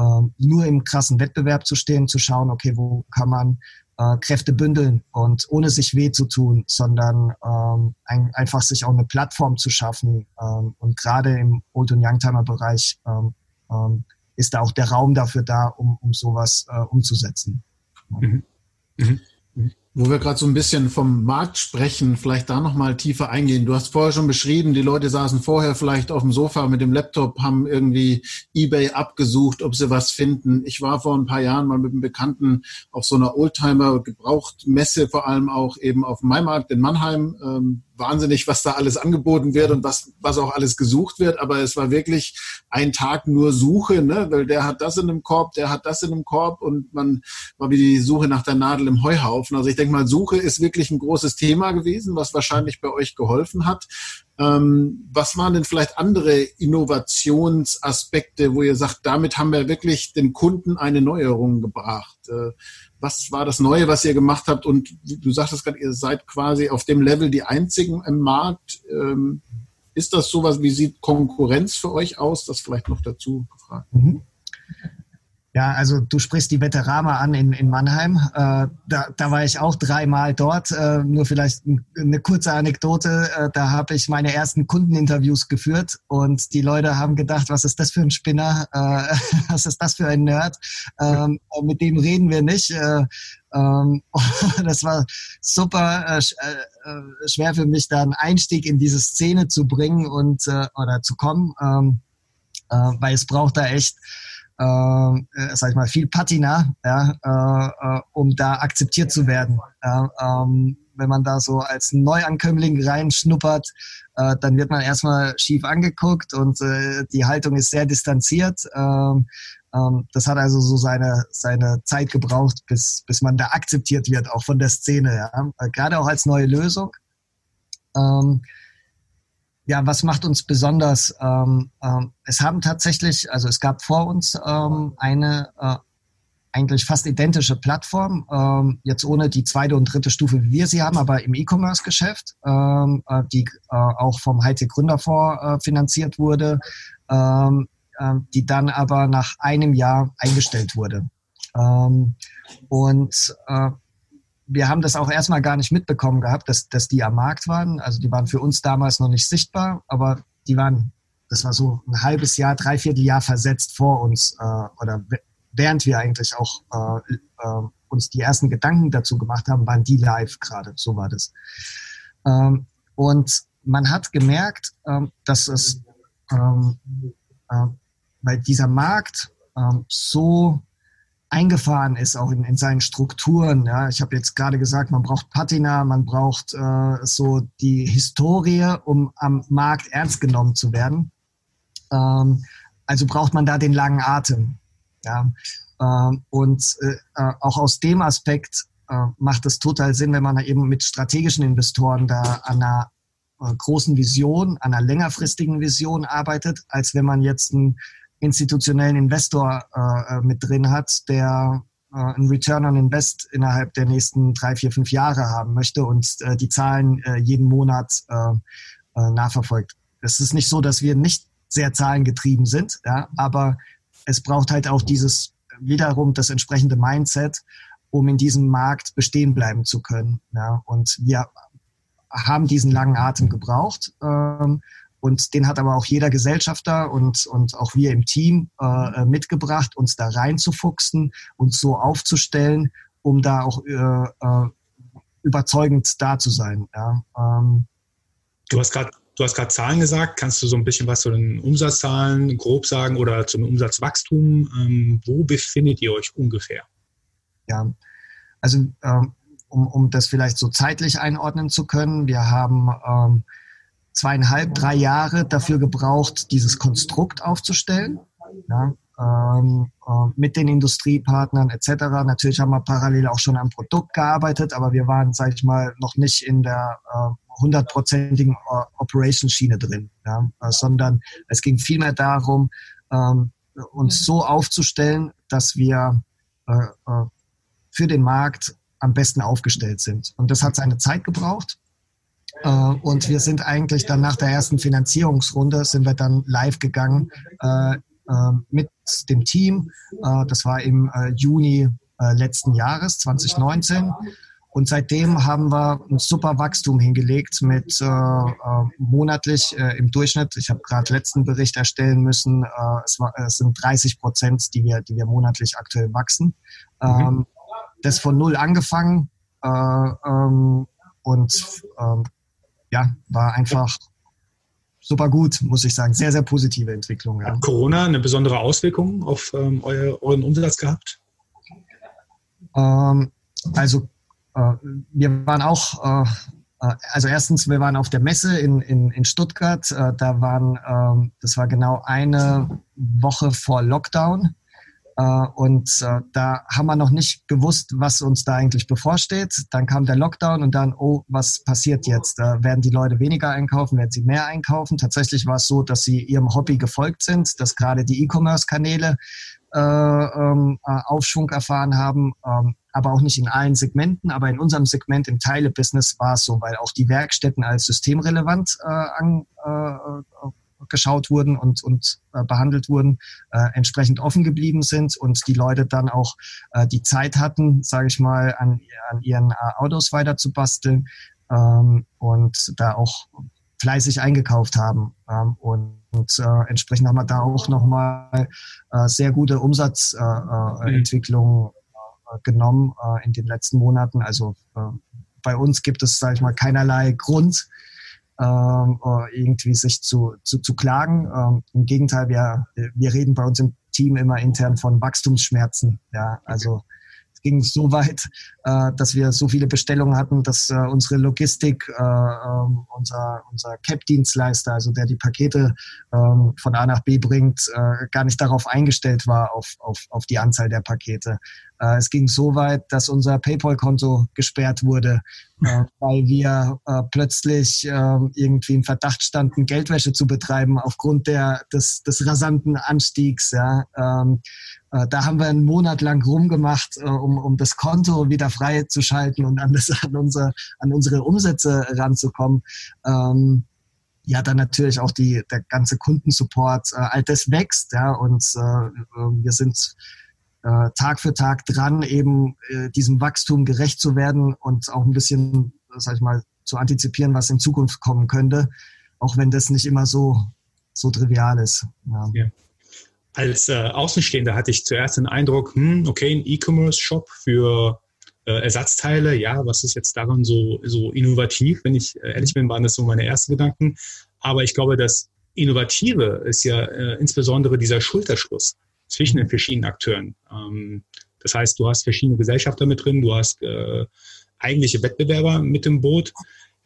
ähm, nur im krassen Wettbewerb zu stehen, zu schauen, okay, wo kann man äh, Kräfte bündeln und ohne sich weh zu tun, sondern ähm, ein, einfach sich auch eine Plattform zu schaffen. Ähm, und gerade im Old- und Youngtimer-Bereich ähm, ähm, ist da auch der Raum dafür da, um, um sowas äh, umzusetzen. Mhm. Mhm. Wo wir gerade so ein bisschen vom Markt sprechen, vielleicht da nochmal tiefer eingehen. Du hast vorher schon beschrieben, die Leute saßen vorher vielleicht auf dem Sofa mit dem Laptop, haben irgendwie eBay abgesucht, ob sie was finden. Ich war vor ein paar Jahren mal mit einem Bekannten auf so einer Oldtimer-Gebrauchtmesse, vor allem auch eben auf dem Maimarkt in Mannheim. Ähm, wahnsinnig, was da alles angeboten wird und was, was auch alles gesucht wird. Aber es war wirklich ein Tag nur Suche, ne? weil der hat das in einem Korb, der hat das in einem Korb und man war wie die Suche nach der Nadel im Heuhaufen. Also ich denke mal, Suche ist wirklich ein großes Thema gewesen, was wahrscheinlich bei euch geholfen hat. Ähm, was waren denn vielleicht andere Innovationsaspekte, wo ihr sagt, damit haben wir wirklich den Kunden eine Neuerung gebracht? Äh, was war das Neue, was ihr gemacht habt? Und du sagtest gerade, ihr seid quasi auf dem Level die einzigen im Markt. Ähm, ist das sowas, wie sieht Konkurrenz für euch aus? Das vielleicht noch dazu gefragt. Mhm. Ja, also du sprichst die Veterama an in, in Mannheim. Äh, da, da war ich auch dreimal dort. Äh, nur vielleicht eine kurze Anekdote. Äh, da habe ich meine ersten Kundeninterviews geführt und die Leute haben gedacht, was ist das für ein Spinner? Äh, was ist das für ein Nerd? Ähm, mit dem reden wir nicht. Äh, ähm, das war super äh, äh, schwer für mich, da einen Einstieg in diese Szene zu bringen und äh, oder zu kommen, ähm, äh, weil es braucht da echt äh, sag ich mal, viel Patina, ja, äh, äh, um da akzeptiert zu werden. Ja, ähm, wenn man da so als Neuankömmling reinschnuppert, äh, dann wird man erstmal schief angeguckt und äh, die Haltung ist sehr distanziert. Ähm, ähm, das hat also so seine, seine Zeit gebraucht, bis, bis man da akzeptiert wird, auch von der Szene. Ja? Äh, gerade auch als neue Lösung. Ähm, ja, was macht uns besonders? Ähm, ähm, es haben tatsächlich, also es gab vor uns ähm, eine äh, eigentlich fast identische Plattform, ähm, jetzt ohne die zweite und dritte Stufe, wie wir sie haben, aber im E-Commerce-Geschäft, ähm, äh, die äh, auch vom Hightech Gründerfonds äh, finanziert wurde, ähm, äh, die dann aber nach einem Jahr eingestellt wurde. Und äh, wir haben das auch erstmal gar nicht mitbekommen gehabt, dass, dass die am Markt waren. Also die waren für uns damals noch nicht sichtbar, aber die waren, das war so ein halbes Jahr, dreiviertel Jahr versetzt vor uns äh, oder während wir eigentlich auch äh, äh, uns die ersten Gedanken dazu gemacht haben, waren die live gerade. So war das. Ähm, und man hat gemerkt, ähm, dass es, ähm, äh, weil dieser Markt ähm, so eingefahren ist, auch in, in seinen Strukturen. Ja. Ich habe jetzt gerade gesagt, man braucht Patina, man braucht äh, so die Historie, um am Markt ernst genommen zu werden. Ähm, also braucht man da den langen Atem. Ja. Ähm, und äh, äh auch aus dem Aspekt äh, macht es total Sinn, wenn man eben mit strategischen Investoren da an einer äh, großen Vision, an einer längerfristigen Vision arbeitet, als wenn man jetzt einen institutionellen Investor äh, äh, mit drin hat, der äh, einen Return on Invest innerhalb der nächsten drei, vier, fünf Jahre haben möchte und äh, die Zahlen äh, jeden Monat äh, äh, nachverfolgt. Es ist nicht so, dass wir nicht sehr zahlengetrieben sind, ja, aber es braucht halt auch dieses wiederum das entsprechende Mindset, um in diesem Markt bestehen bleiben zu können. Ja. Und wir haben diesen langen Atem gebraucht. Ähm, und den hat aber auch jeder Gesellschafter und, und auch wir im Team äh, mitgebracht, uns da reinzufuchsen, uns so aufzustellen, um da auch äh, äh, überzeugend da zu sein. Ja. Ähm, du hast gerade Du hast gerade Zahlen gesagt. Kannst du so ein bisschen was zu den Umsatzzahlen grob sagen oder zum Umsatzwachstum? Ähm, wo befindet ihr euch ungefähr? Ja, also ähm, um, um das vielleicht so zeitlich einordnen zu können, wir haben ähm, zweieinhalb, drei Jahre dafür gebraucht, dieses Konstrukt aufzustellen. Ja, ähm, äh, mit den Industriepartnern etc. Natürlich haben wir parallel auch schon am Produkt gearbeitet, aber wir waren, sage ich mal, noch nicht in der äh, hundertprozentigen äh, Operation-Schiene drin, ja, äh, sondern es ging vielmehr darum, ähm, uns so aufzustellen, dass wir äh, äh, für den Markt am besten aufgestellt sind. Und das hat seine Zeit gebraucht. Äh, und wir sind eigentlich dann nach der ersten Finanzierungsrunde sind wir dann live gegangen äh, äh, mit dem Team. Das war im Juni letzten Jahres, 2019. Und seitdem haben wir ein super Wachstum hingelegt mit äh, monatlich äh, im Durchschnitt. Ich habe gerade letzten Bericht erstellen müssen. Äh, es, war, es sind 30 Prozent, die wir, die wir monatlich aktuell wachsen. Mhm. Ähm, das von null angefangen äh, ähm, und ähm, ja, war einfach super gut, muss ich sagen. Sehr, sehr positive Entwicklung. Ja. Hat Corona eine besondere Auswirkung auf ähm, euer, euren Umsatz gehabt? Ähm, also äh, wir waren auch, äh, äh, also erstens, wir waren auf der Messe in, in, in Stuttgart. Äh, da waren, ähm, das war genau eine Woche vor Lockdown. Äh, und äh, da haben wir noch nicht gewusst, was uns da eigentlich bevorsteht. Dann kam der Lockdown und dann, oh, was passiert jetzt? Äh, werden die Leute weniger einkaufen? Werden sie mehr einkaufen? Tatsächlich war es so, dass sie ihrem Hobby gefolgt sind, dass gerade die E-Commerce-Kanäle äh, ähm, Aufschwung erfahren haben, ähm, aber auch nicht in allen Segmenten. Aber in unserem Segment im Teile-Business war es so, weil auch die Werkstätten als systemrelevant äh, an, äh, geschaut wurden und, und äh, behandelt wurden, äh, entsprechend offen geblieben sind und die Leute dann auch äh, die Zeit hatten, sage ich mal, an, an ihren äh, Autos weiter zu basteln ähm, und da auch fleißig eingekauft haben. Ähm, und und äh, entsprechend haben wir da auch nochmal äh, sehr gute Umsatzentwicklungen äh, äh, mhm. genommen äh, in den letzten Monaten. Also äh, bei uns gibt es, sage ich mal, keinerlei Grund, ähm, äh, irgendwie sich zu, zu, zu klagen. Ähm, Im Gegenteil, wir, wir reden bei uns im Team immer intern von Wachstumsschmerzen. Ja, also es ging so weit, äh, dass wir so viele Bestellungen hatten, dass äh, unsere Logistik, äh, ähm, unser, unser CAP-Dienstleister, also der die Pakete ähm, von A nach B bringt, äh, gar nicht darauf eingestellt war, auf, auf, auf die Anzahl der Pakete. Äh, es ging so weit, dass unser PayPal-Konto gesperrt wurde, äh, weil wir plötzlich ähm, irgendwie im Verdacht standen, Geldwäsche zu betreiben aufgrund der, des, des rasanten Anstiegs. Ähm, da haben wir einen Monat lang rumgemacht, um, um das Konto wieder freizuschalten und an, das, an, unser, an unsere Umsätze ranzukommen. Ähm, ja, dann natürlich auch die, der ganze Kundensupport, all das wächst, ja, und wir sind äh, Tag für Tag dran, eben äh, diesem Wachstum gerecht zu werden und auch ein bisschen, sag ich mal, zu antizipieren, was in Zukunft kommen könnte, auch wenn das nicht immer so, so trivial ist. Ja. ja. Als äh, Außenstehender hatte ich zuerst den Eindruck, hm, okay, ein E-Commerce-Shop für äh, Ersatzteile, ja, was ist jetzt daran so, so innovativ? Wenn ich äh, ehrlich bin, waren das so meine ersten Gedanken. Aber ich glaube, das Innovative ist ja äh, insbesondere dieser Schulterschluss zwischen den verschiedenen Akteuren. Ähm, das heißt, du hast verschiedene Gesellschafter mit drin, du hast äh, eigentliche Wettbewerber mit im Boot.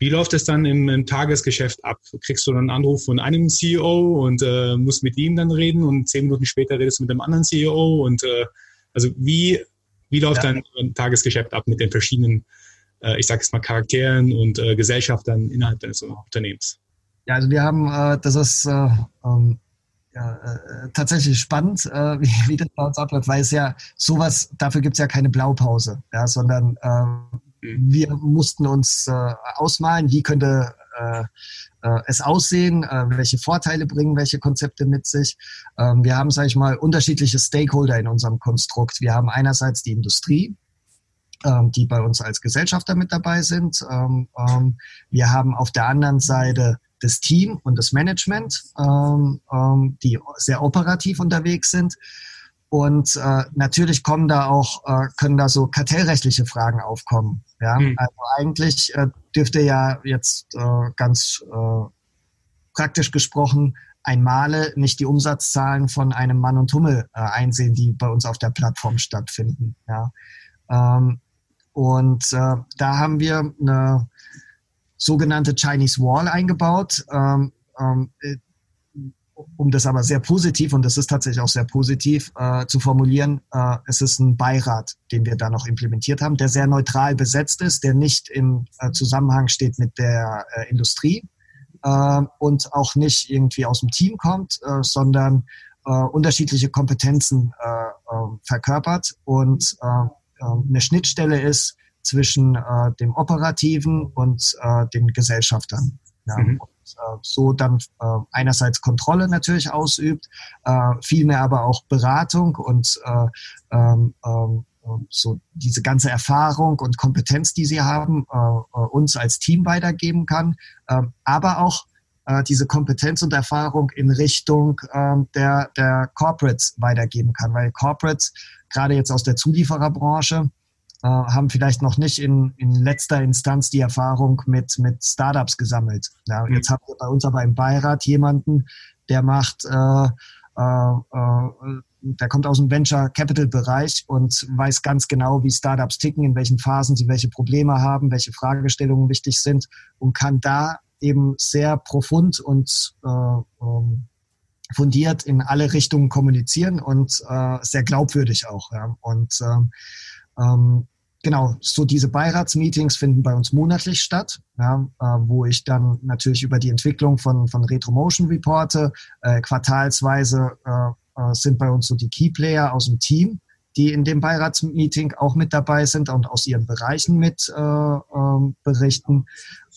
Wie läuft es dann im, im, Tagesgeschäft ab? Kriegst du dann einen Anruf von einem CEO und äh, musst mit ihm dann reden und zehn Minuten später redest du mit einem anderen CEO und äh, also wie, wie läuft ja. dein Tagesgeschäft ab mit den verschiedenen, äh, ich sage jetzt mal Charakteren und äh, Gesellschaftern innerhalb deines Unternehmens? Ja, also wir haben, äh, das ist äh, ähm, ja, äh, tatsächlich spannend, äh, wie, wie, das bei uns abläuft, weil es ja sowas, dafür gibt es ja keine Blaupause, ja, sondern äh, wir mussten uns äh, ausmalen, wie könnte äh, äh, es aussehen, äh, welche Vorteile bringen welche Konzepte mit sich. Ähm, wir haben, sage ich mal, unterschiedliche Stakeholder in unserem Konstrukt. Wir haben einerseits die Industrie, ähm, die bei uns als Gesellschafter mit dabei sind. Ähm, ähm, wir haben auf der anderen Seite das Team und das Management, die sehr operativ unterwegs sind. Und äh, natürlich kommen da auch, äh, können da so kartellrechtliche Fragen aufkommen. Ja? Mhm. Also eigentlich äh, dürfte ja jetzt äh, ganz äh, praktisch gesprochen ein Male nicht die Umsatzzahlen von einem Mann und Hummel äh, einsehen, die bei uns auf der Plattform stattfinden. Ja? Ähm, und äh, da haben wir eine sogenannte Chinese Wall eingebaut. Ähm, ähm, um das aber sehr positiv, und das ist tatsächlich auch sehr positiv äh, zu formulieren, äh, es ist ein Beirat, den wir da noch implementiert haben, der sehr neutral besetzt ist, der nicht im äh, Zusammenhang steht mit der äh, Industrie äh, und auch nicht irgendwie aus dem Team kommt, äh, sondern unterschiedliche Kompetenzen äh, äh, verkörpert und äh, äh, eine Schnittstelle ist zwischen dem Operativen und den Gesellschaftern. Ja. Mhm äh, so dann äh, einerseits Kontrolle natürlich ausübt, äh, vielmehr aber auch Beratung und äh, ähm, ähm, so diese ganze Erfahrung und Kompetenz, die sie haben, äh, äh, uns als Team weitergeben kann, ähm, aber auch diese Kompetenz und Erfahrung in Richtung der, der Corporates weitergeben kann, weil Corporates, gerade jetzt aus der Zuliefererbranche, haben vielleicht noch nicht in, in letzter Instanz die Erfahrung mit, mit Startups gesammelt. Ja, mhm. Jetzt haben wir bei uns aber im Beirat jemanden, der macht, äh, äh, äh, der kommt aus dem Venture Capital Bereich und weiß ganz genau, wie Startups ticken, in welchen Phasen sie welche Probleme haben, welche Fragestellungen wichtig sind und kann da eben sehr profund und äh, ähm, fundiert in alle Richtungen kommunizieren und äh, sehr glaubwürdig auch. Ja. Und ähm, ähm, genau, so diese Beiratsmeetings finden bei uns monatlich statt, ja, äh, wo ich dann natürlich über die Entwicklung von, von Retromotion reporte. Äh, quartalsweise äh, äh, sind bei uns so die Keyplayer aus dem Team, die in dem Beiratsmeeting auch mit dabei sind und aus ihren Bereichen mit äh, ähm, berichten.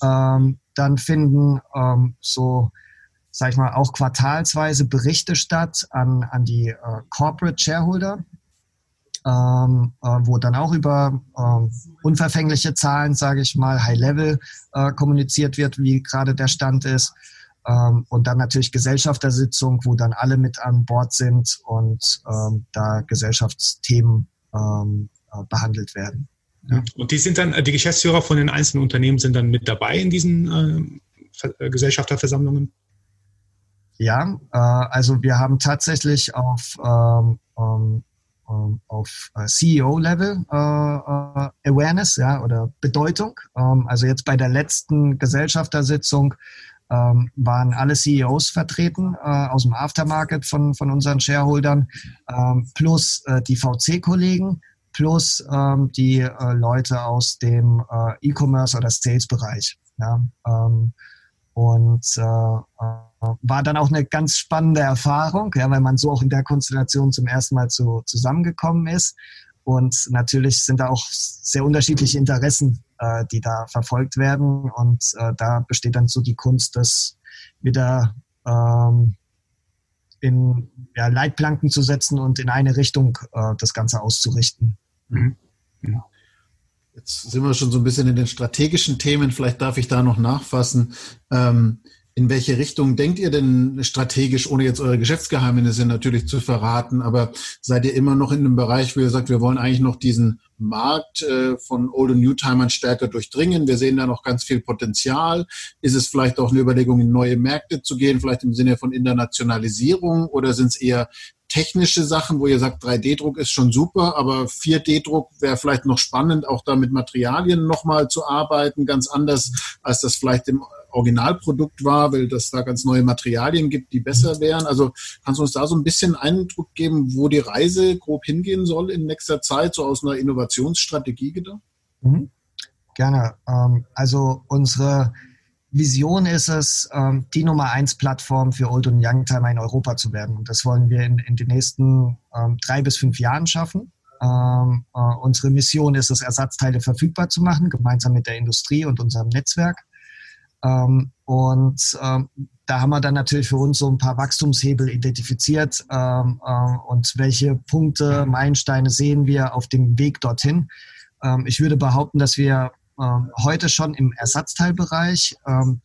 Ähm, dann finden ähm, so sag ich mal, auch quartalsweise Berichte statt an, an die äh, Corporate Shareholder, ähm, äh, wo dann auch über ähm, unverfängliche Zahlen, sage ich mal, High-Level äh, kommuniziert wird, wie gerade der Stand ist. Ähm, und dann natürlich Gesellschaftersitzung, wo dann alle mit an Bord sind und ähm, da Gesellschaftsthemen ähm, äh, behandelt werden. Ja. Und die sind dann, die Geschäftsführer von den einzelnen Unternehmen sind dann mit dabei in diesen äh, Gesellschafterversammlungen? Ja, äh, also wir haben tatsächlich auf ähm, ähm, ähm, auf äh, CEO-Level äh, äh, Awareness ja, oder Bedeutung. Ähm, also jetzt bei der letzten Gesellschaftersitzung ähm, waren alle CEOs vertreten äh, aus dem Aftermarket von, von unseren Shareholdern, ähm, plus äh, die VC-Kollegen, plus ähm, die äh, Leute aus dem E-Commerce oder Sales-Bereich. Ja, und war dann auch eine ganz spannende Erfahrung, ja, weil man so auch in der Konstellation zum ersten Mal zu, zusammengekommen ist. Und natürlich sind da auch sehr unterschiedliche Interessen, äh, die da verfolgt werden. Und äh, da besteht dann so die Kunst, das wieder ähm, in ja, Leitplanken zu setzen und in eine Richtung äh, das Ganze auszurichten. Mhm. Mhm. Jetzt sind wir schon so ein bisschen in den strategischen Themen. Vielleicht darf ich da noch nachfassen. Ähm, in welche Richtung denkt ihr denn strategisch, ohne jetzt eure Geschäftsgeheimnisse natürlich zu verraten, aber seid ihr immer noch in einem Bereich, wo ihr sagt, wir wollen eigentlich noch diesen Markt äh, von Old- und Newtimern stärker durchdringen? Wir sehen da noch ganz viel Potenzial. Ist es vielleicht auch eine Überlegung, in neue Märkte zu gehen, vielleicht im Sinne von Internationalisierung oder sind es eher technische Sachen, wo ihr sagt, 3D-Druck ist schon super, aber 4D-Druck wäre vielleicht noch spannend, auch da mit Materialien nochmal zu arbeiten, ganz anders, als das vielleicht im Originalprodukt war, weil das da ganz neue Materialien gibt, die besser wären. Also kannst du uns da so ein bisschen Eindruck geben, wo die Reise grob hingehen soll in nächster Zeit, so aus einer Innovationsstrategie gedacht? Mhm. Gerne. Ähm, also unsere Vision ist es, ähm, die Nummer eins Plattform für Old und Youngtimer in Europa zu werden. Und das wollen wir in, in den nächsten ähm, drei bis fünf Jahren schaffen. Ähm, äh, unsere Mission ist es, Ersatzteile verfügbar zu machen, gemeinsam mit der Industrie und unserem Netzwerk. Und da haben wir dann natürlich für uns so ein paar Wachstumshebel identifiziert und welche Punkte, Meilensteine sehen wir auf dem Weg dorthin. Ich würde behaupten, dass wir heute schon im Ersatzteilbereich ähm,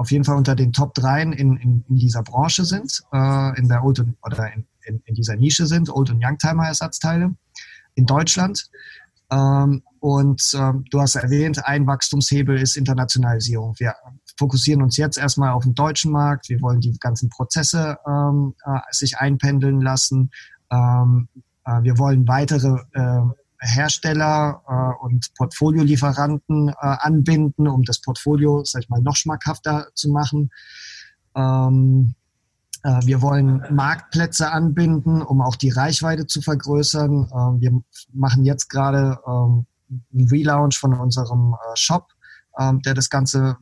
auf jeden Fall unter den Top 3 in, in, in dieser Branche sind, äh, in der Old oder in, in, in, dieser Nische sind, Old- und Youngtimer Ersatzteile in Deutschland. Ähm, und ähm, du hast erwähnt, ein Wachstumshebel ist Internationalisierung. Wir fokussieren uns jetzt erstmal auf den deutschen Markt. Wir wollen die ganzen Prozesse ähm, äh, sich einpendeln lassen. Ähm, äh, wir wollen weitere Hersteller äh, und Portfoliolieferanten äh, anbinden, um das Portfolio, sag ich mal, noch schmackhafter zu machen. Ähm, äh, wir wollen Marktplätze anbinden, um auch die Reichweite zu vergrößern. Ähm, wir machen jetzt gerade ähm, einen Relaunch von unserem äh, Shop, ähm, der das Ganze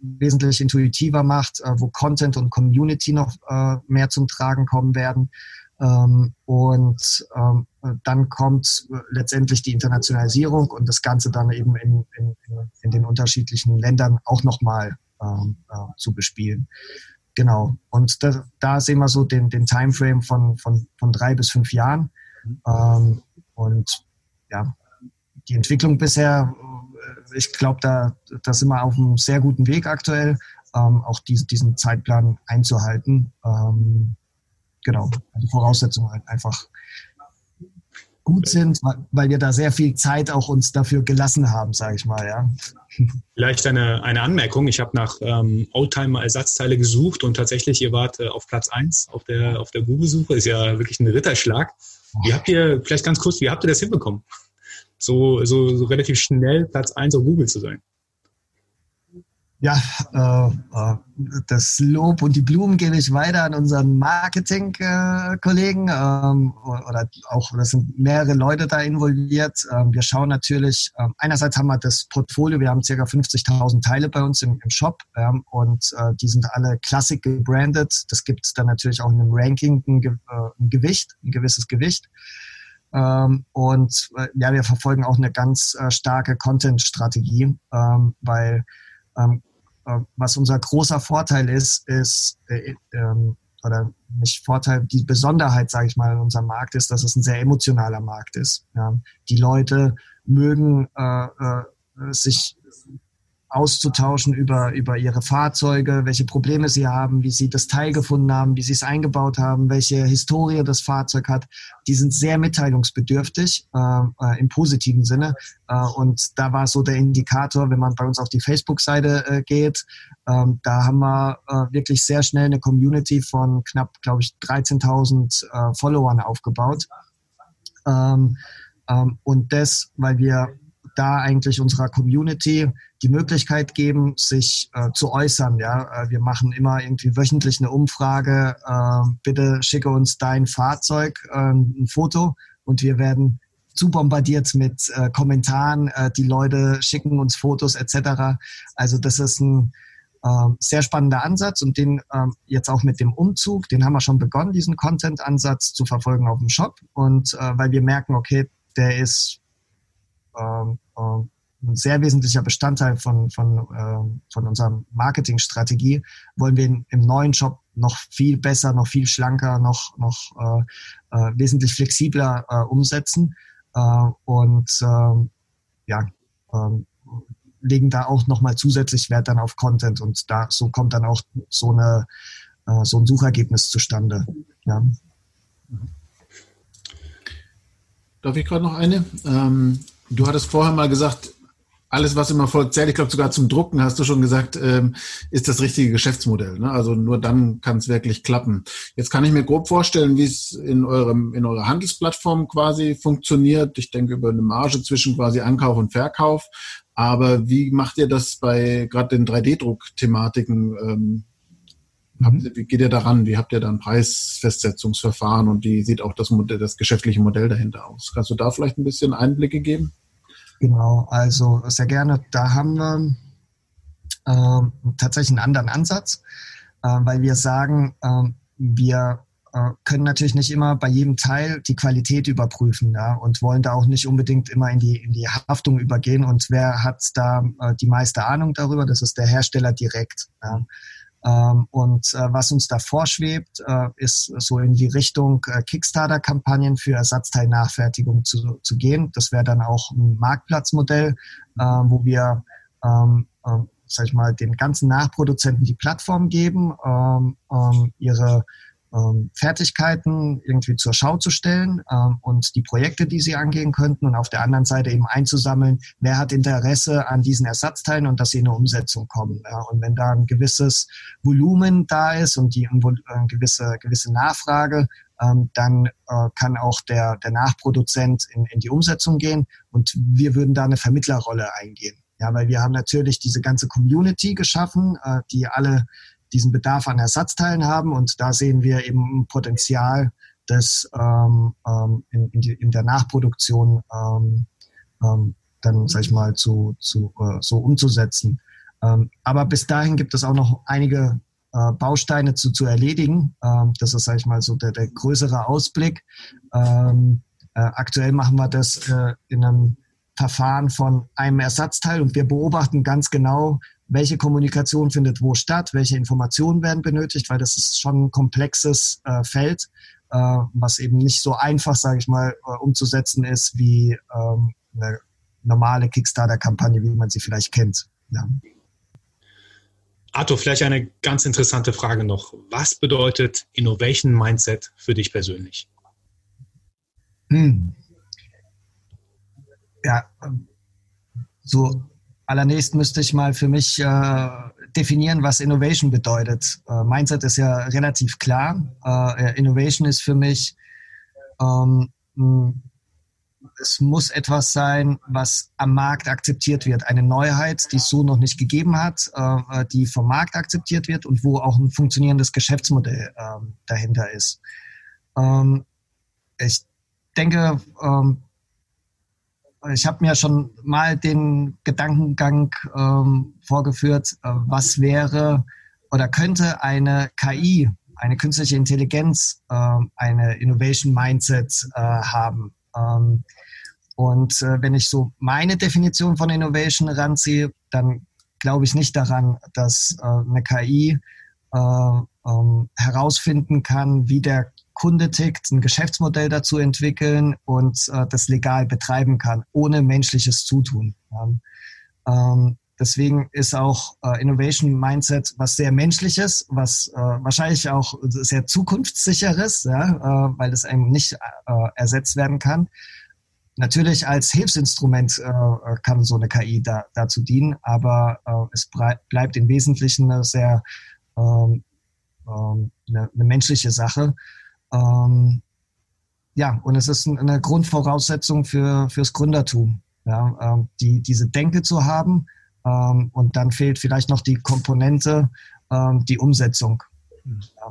wesentlich intuitiver macht, äh, wo Content und Community noch mehr zum Tragen kommen werden. Und dann kommt letztendlich die Internationalisierung und das Ganze dann eben in, in, in den unterschiedlichen Ländern auch nochmal zu bespielen. Genau. Und da, da sehen wir so den, den Timeframe von, von, von drei bis fünf Jahren. Ähm, und ja, die Entwicklung bisher, äh, ich glaube, da, da sind wir auf einem sehr guten Weg aktuell, ähm, auch diese, diesen Zeitplan einzuhalten. Ähm, genau, die Voraussetzungen halt einfach gut sind, weil wir da sehr viel Zeit auch uns dafür gelassen haben, sage ich mal, ja. Vielleicht eine, eine Anmerkung. Ich habe nach ähm, Oldtimer-Ersatzteile gesucht und tatsächlich, ihr wart äh, auf Platz 1 auf der, auf der Google-Suche. Ist ja wirklich ein Ritterschlag. Wie habt ihr, vielleicht ganz kurz, wie habt ihr das hinbekommen? So, so, so relativ schnell Platz 1 auf Google zu sein? Ja, äh, äh, das Lob und die Blumen gebe ich weiter an unseren Marketing-Kollegen ähm, oder auch, das sind mehrere Leute da involviert. Ähm, wir schauen natürlich, ähm, einerseits haben wir das Portfolio, wir haben ca. 50.000 Teile bei uns im, im Shop ähm, und äh, die sind alle Classic gebrandet. Das gibt dann natürlich auch in einem Ranking ein, äh, ein Gewicht, ein gewisses Gewicht. Ähm, und äh, ja, wir verfolgen auch eine ganz äh, starke Content-Strategie, ähm, weil äh, was unser großer Vorteil ist, ist, äh, ähm, oder nicht Vorteil, die Besonderheit, sage ich mal, in unserem Markt ist, dass es ein sehr emotionaler Markt ist. Die Leute mögen äh, äh, sich auszutauschen über, über ihre Fahrzeuge, welche Probleme sie haben, wie sie das Teil gefunden haben, wie sie es eingebaut haben, welche Historie das Fahrzeug hat. Die sind sehr mitteilungsbedürftig äh, äh, im positiven Sinne. Äh, und da war so der Indikator, wenn man bei uns auf die Facebook-Seite äh, geht, ähm, da haben wir äh, wirklich sehr schnell eine Community von knapp, glaube ich, 13.000 äh, Followern aufgebaut. Ähm, ähm, und das, weil wir da eigentlich unserer Community die Möglichkeit geben, sich äh, zu äußern. Ja, äh, wir machen immer irgendwie wöchentlich eine Umfrage. Äh, bitte schicke uns dein Fahrzeug, äh, ein Foto, und wir werden zu bombardiert mit äh, Kommentaren. Äh, die Leute schicken uns Fotos etc. Also das ist ein ähm, sehr spannender Ansatz und den ähm, jetzt auch mit dem Umzug, den haben wir schon begonnen, diesen Content-Ansatz zu verfolgen auf dem Shop. Und weil wir merken, okay, der ist ähm, ähm, ein sehr wesentlicher Bestandteil von, von, äh, von unserer Marketingstrategie, wollen wir im neuen Shop noch viel besser, noch viel schlanker, noch, noch äh, äh, wesentlich flexibler äh, umsetzen. Äh, und äh, ja, äh, legen da auch nochmal zusätzlich Wert dann auf Content und da so kommt dann auch so eine äh, so ein Suchergebnis zustande. Ja. Darf ich gerade noch eine? Ähm, du hattest vorher mal gesagt, alles, was im Erfolg zählt, ich glaube sogar zum Drucken, hast du schon gesagt, ähm, ist das richtige Geschäftsmodell. Ne? Also nur dann kann es wirklich klappen. Jetzt kann ich mir grob vorstellen, wie es in eurem in eurer Handelsplattform quasi funktioniert. Ich denke über eine Marge zwischen quasi Ankauf und Verkauf. Aber wie macht ihr das bei gerade den 3D-Druck-Thematiken? Ähm, mhm. Wie geht ihr daran? Wie habt ihr dann Preisfestsetzungsverfahren und wie sieht auch das, Modell, das geschäftliche Modell dahinter aus? Kannst du da vielleicht ein bisschen Einblicke geben? Genau, also sehr gerne. Da haben wir äh, tatsächlich einen anderen Ansatz, äh, weil wir sagen, äh, wir äh, können natürlich nicht immer bei jedem Teil die Qualität überprüfen ja, und wollen da auch nicht unbedingt immer in die, in die Haftung übergehen. Und wer hat da äh, die meiste Ahnung darüber? Das ist der Hersteller direkt. Ja. Ähm, und äh, was uns da vorschwebt, äh, ist so in die Richtung äh, Kickstarter-Kampagnen für Ersatzteilnachfertigung zu, zu gehen. Das wäre dann auch ein Marktplatzmodell, wo wir ähm, sag ich mal, den ganzen Nachproduzenten die Plattform geben, ähm, ähm, ihre ähm, Fertigkeiten irgendwie zur Schau zu stellen ähm, und die Projekte, die sie angehen könnten und auf der anderen Seite eben einzusammeln, wer hat Interesse an diesen Ersatzteilen und dass sie in eine Umsetzung kommen. Ja. Und wenn da ein gewisses Volumen da ist und die äh, gewisse, gewisse Nachfrage, ähm, dann äh, kann auch der, der Nachproduzent in, in die Umsetzung gehen und wir würden da eine Vermittlerrolle eingehen. Ja, weil wir haben natürlich diese ganze Community geschaffen, äh, die alle diesen Bedarf an Ersatzteilen haben. Und da sehen wir eben ein Potenzial, das ähm, ähm, in, in, die, in, der Nachproduktion ähm, ähm, dann, sag ich mal, zu, zu, äh, so umzusetzen. Aber bis dahin gibt es auch noch einige äh, Bausteine zu, zu erledigen. Ähm, das ist, sag ich mal, so der, der größere Ausblick. Ähm, äh, aktuell machen wir das äh, in einem Verfahren von einem Ersatzteil und wir beobachten ganz genau, welche Kommunikation findet wo statt, welche Informationen werden benötigt, weil das ist schon ein komplexes äh, Feld, äh, was eben nicht so einfach, sage ich mal, äh, umzusetzen ist wie ähm, eine normale Kickstarter-Kampagne, wie man sie vielleicht kennt. Ja. Arthur, vielleicht eine ganz interessante Frage noch. Was bedeutet Innovation Mindset für dich persönlich? Hm. Ja, ähm, so allernächst müsste ich mal für mich äh, definieren, was Innovation bedeutet. Äh, Mindset ist ja relativ klar. Äh, Innovation ist für mich, ähm, es muss etwas sein, was am Markt akzeptiert wird. Eine Neuheit, die es so noch nicht gegeben hat, äh, die vom Markt akzeptiert wird und wo auch ein funktionierendes Geschäftsmodell ähm, dahinter ist. Ähm, ich denke, ähm, ich habe mir schon mal den Gedankengang ähm, vorgeführt, äh, was wäre oder könnte eine KI, eine künstliche Intelligenz, äh, eine Innovation Mindset äh, haben. Ähm, und äh, wenn ich so meine Definition von Innovation ranziehe, dann glaube ich nicht daran, dass äh, eine KI äh, ähm, herausfinden kann, wie der Kunde tickt, ein Geschäftsmodell dazu entwickeln und äh, das legal betreiben kann, ohne menschliches Zutun. Ja. Ähm, deswegen ist auch äh, Innovation Mindset was sehr Menschliches, was äh, wahrscheinlich auch sehr zukunftssicheres, ja, äh, weil es einem nicht äh, ersetzt werden kann. Natürlich als Hilfsinstrument äh, kann so eine KI da, dazu dienen, aber es bleibt im Wesentlichen eine sehr ähm, ähm, eine, eine menschliche Sache. Ähm, ja, und es ist eine Grundvoraussetzung für, fürs Gründertum, ja, ähm, die, diese Denke zu haben. Ähm, und dann fehlt vielleicht noch die Komponente, ähm, die Umsetzung. Ja,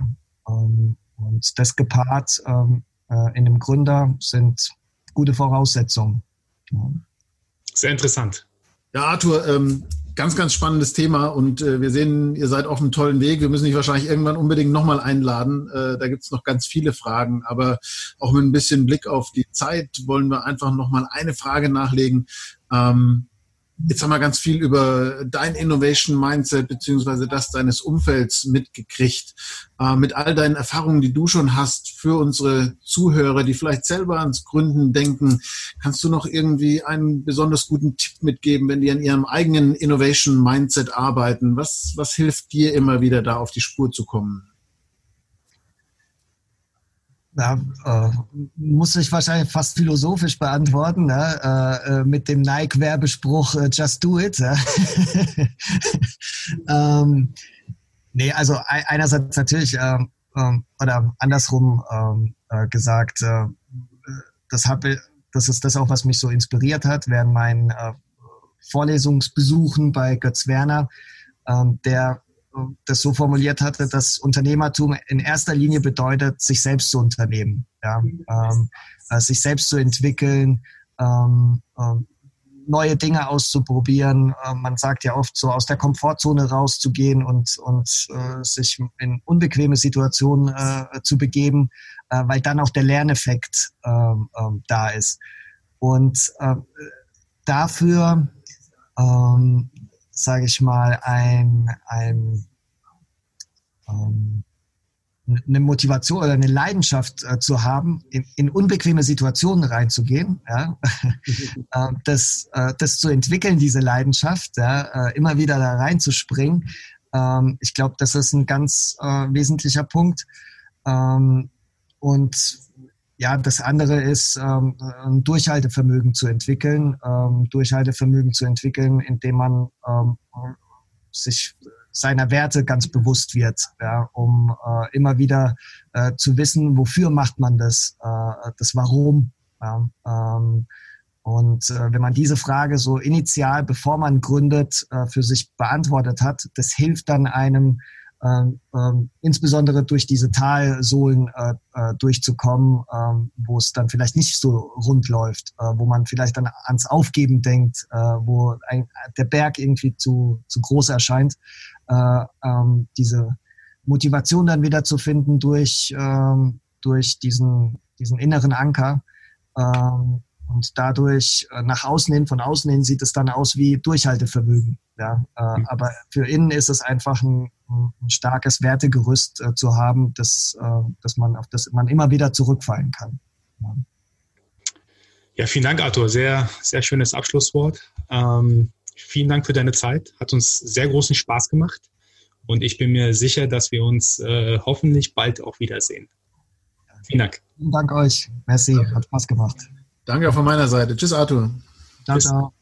ähm, und das gepaart ähm, äh, in dem Gründer sind gute Voraussetzungen. Ja. Sehr interessant. Ja, Arthur, ähm, Ganz, ganz spannendes Thema und äh, wir sehen, ihr seid auf einem tollen Weg. Wir müssen dich wahrscheinlich irgendwann unbedingt nochmal einladen. Äh, da gibt's noch ganz viele Fragen, aber auch mit ein bisschen Blick auf die Zeit wollen wir einfach nochmal eine Frage nachlegen. Ähm, Jetzt haben wir ganz viel über dein Innovation Mindset beziehungsweise das deines Umfelds mitgekriegt. Äh, mit all deinen Erfahrungen, die du schon hast für unsere Zuhörer, die vielleicht selber ans Gründen denken, kannst du noch irgendwie einen besonders guten Tipp mitgeben, wenn die an ihrem eigenen Innovation Mindset arbeiten? Was, was hilft dir immer wieder da auf die Spur zu kommen? Ja, äh, muss ich wahrscheinlich fast philosophisch beantworten, ne? äh, äh mit dem Nike-Werbespruch äh, Just Do It. ähm, nee, also einerseits natürlich, ähm, ähm, oder andersrum ähm, äh, gesagt, äh, das, hab, das ist das auch, was mich so inspiriert hat während meinen Vorlesungsbesuchen bei Götz Werner, der das so formuliert hatte, dass Unternehmertum in erster Linie bedeutet, sich selbst zu unternehmen, ja, ähm, äh, sich selbst zu entwickeln, ähm, ähm, neue Dinge auszuprobieren. Äh, man sagt ja oft so, aus der Komfortzone rauszugehen und, und äh, sich in unbequeme Situationen äh, zu begeben, äh, weil dann auch der Lerneffekt ähm, ähm, da ist. Und äh, dafür ähm, sage ich mal, ein, ein ähm, eine Motivation oder eine Leidenschaft äh, zu haben, in, in, unbequeme Situationen reinzugehen, ja, äh, das, äh, das zu entwickeln, diese Leidenschaft, ja, äh, immer wieder da reinzuspringen. Ähm, ich glaube, das ist ein ganz äh, wesentlicher Punkt. Ähm, und ja, das andere ist, ähm, ein Durchhaltevermögen zu entwickeln, ähm, Durchhaltevermögen zu entwickeln, indem man ähm, sich seiner Werte ganz bewusst wird, ja, um äh, immer wieder äh, zu wissen, wofür macht man das, äh, das Warum. Ja, ähm, und äh, wenn man diese Frage so initial, bevor man gründet, äh, für sich beantwortet hat, das hilft dann einem, insbesondere durch diese Talsohlen äh, äh, durchzukommen, ähm, wo es dann vielleicht nicht so rund läuft, äh, wo man vielleicht dann ans Aufgeben denkt, äh, wo ein, der Berg irgendwie zu, zu groß erscheint. Äh, ähm, diese Motivation dann wieder zu finden durch, ähm, durch diesen, diesen inneren Anker. Ähm, und dadurch äh, nach außen hin, von außen hin sieht es dann aus wie Durchhaltevermögen. Ja, äh, mhm. aber für innen ist es einfach ein, ein starkes Wertegerüst äh, zu haben, das, äh, dass man auf das man immer wieder zurückfallen kann. Ja. ja vielen Dank, Arthur. Sehr, sehr schönes Abschlusswort. Ähm, vielen Dank für deine Zeit. Hat uns sehr großen Spaß gemacht. Und ich bin mir sicher, dass wir uns äh, hoffentlich bald auch wiedersehen. Vielen Dank. Vielen Dank euch. Merci. Hat Spaß gemacht. Danke auch von meiner Seite. Tschüss, Arthur. Ciao, ciao.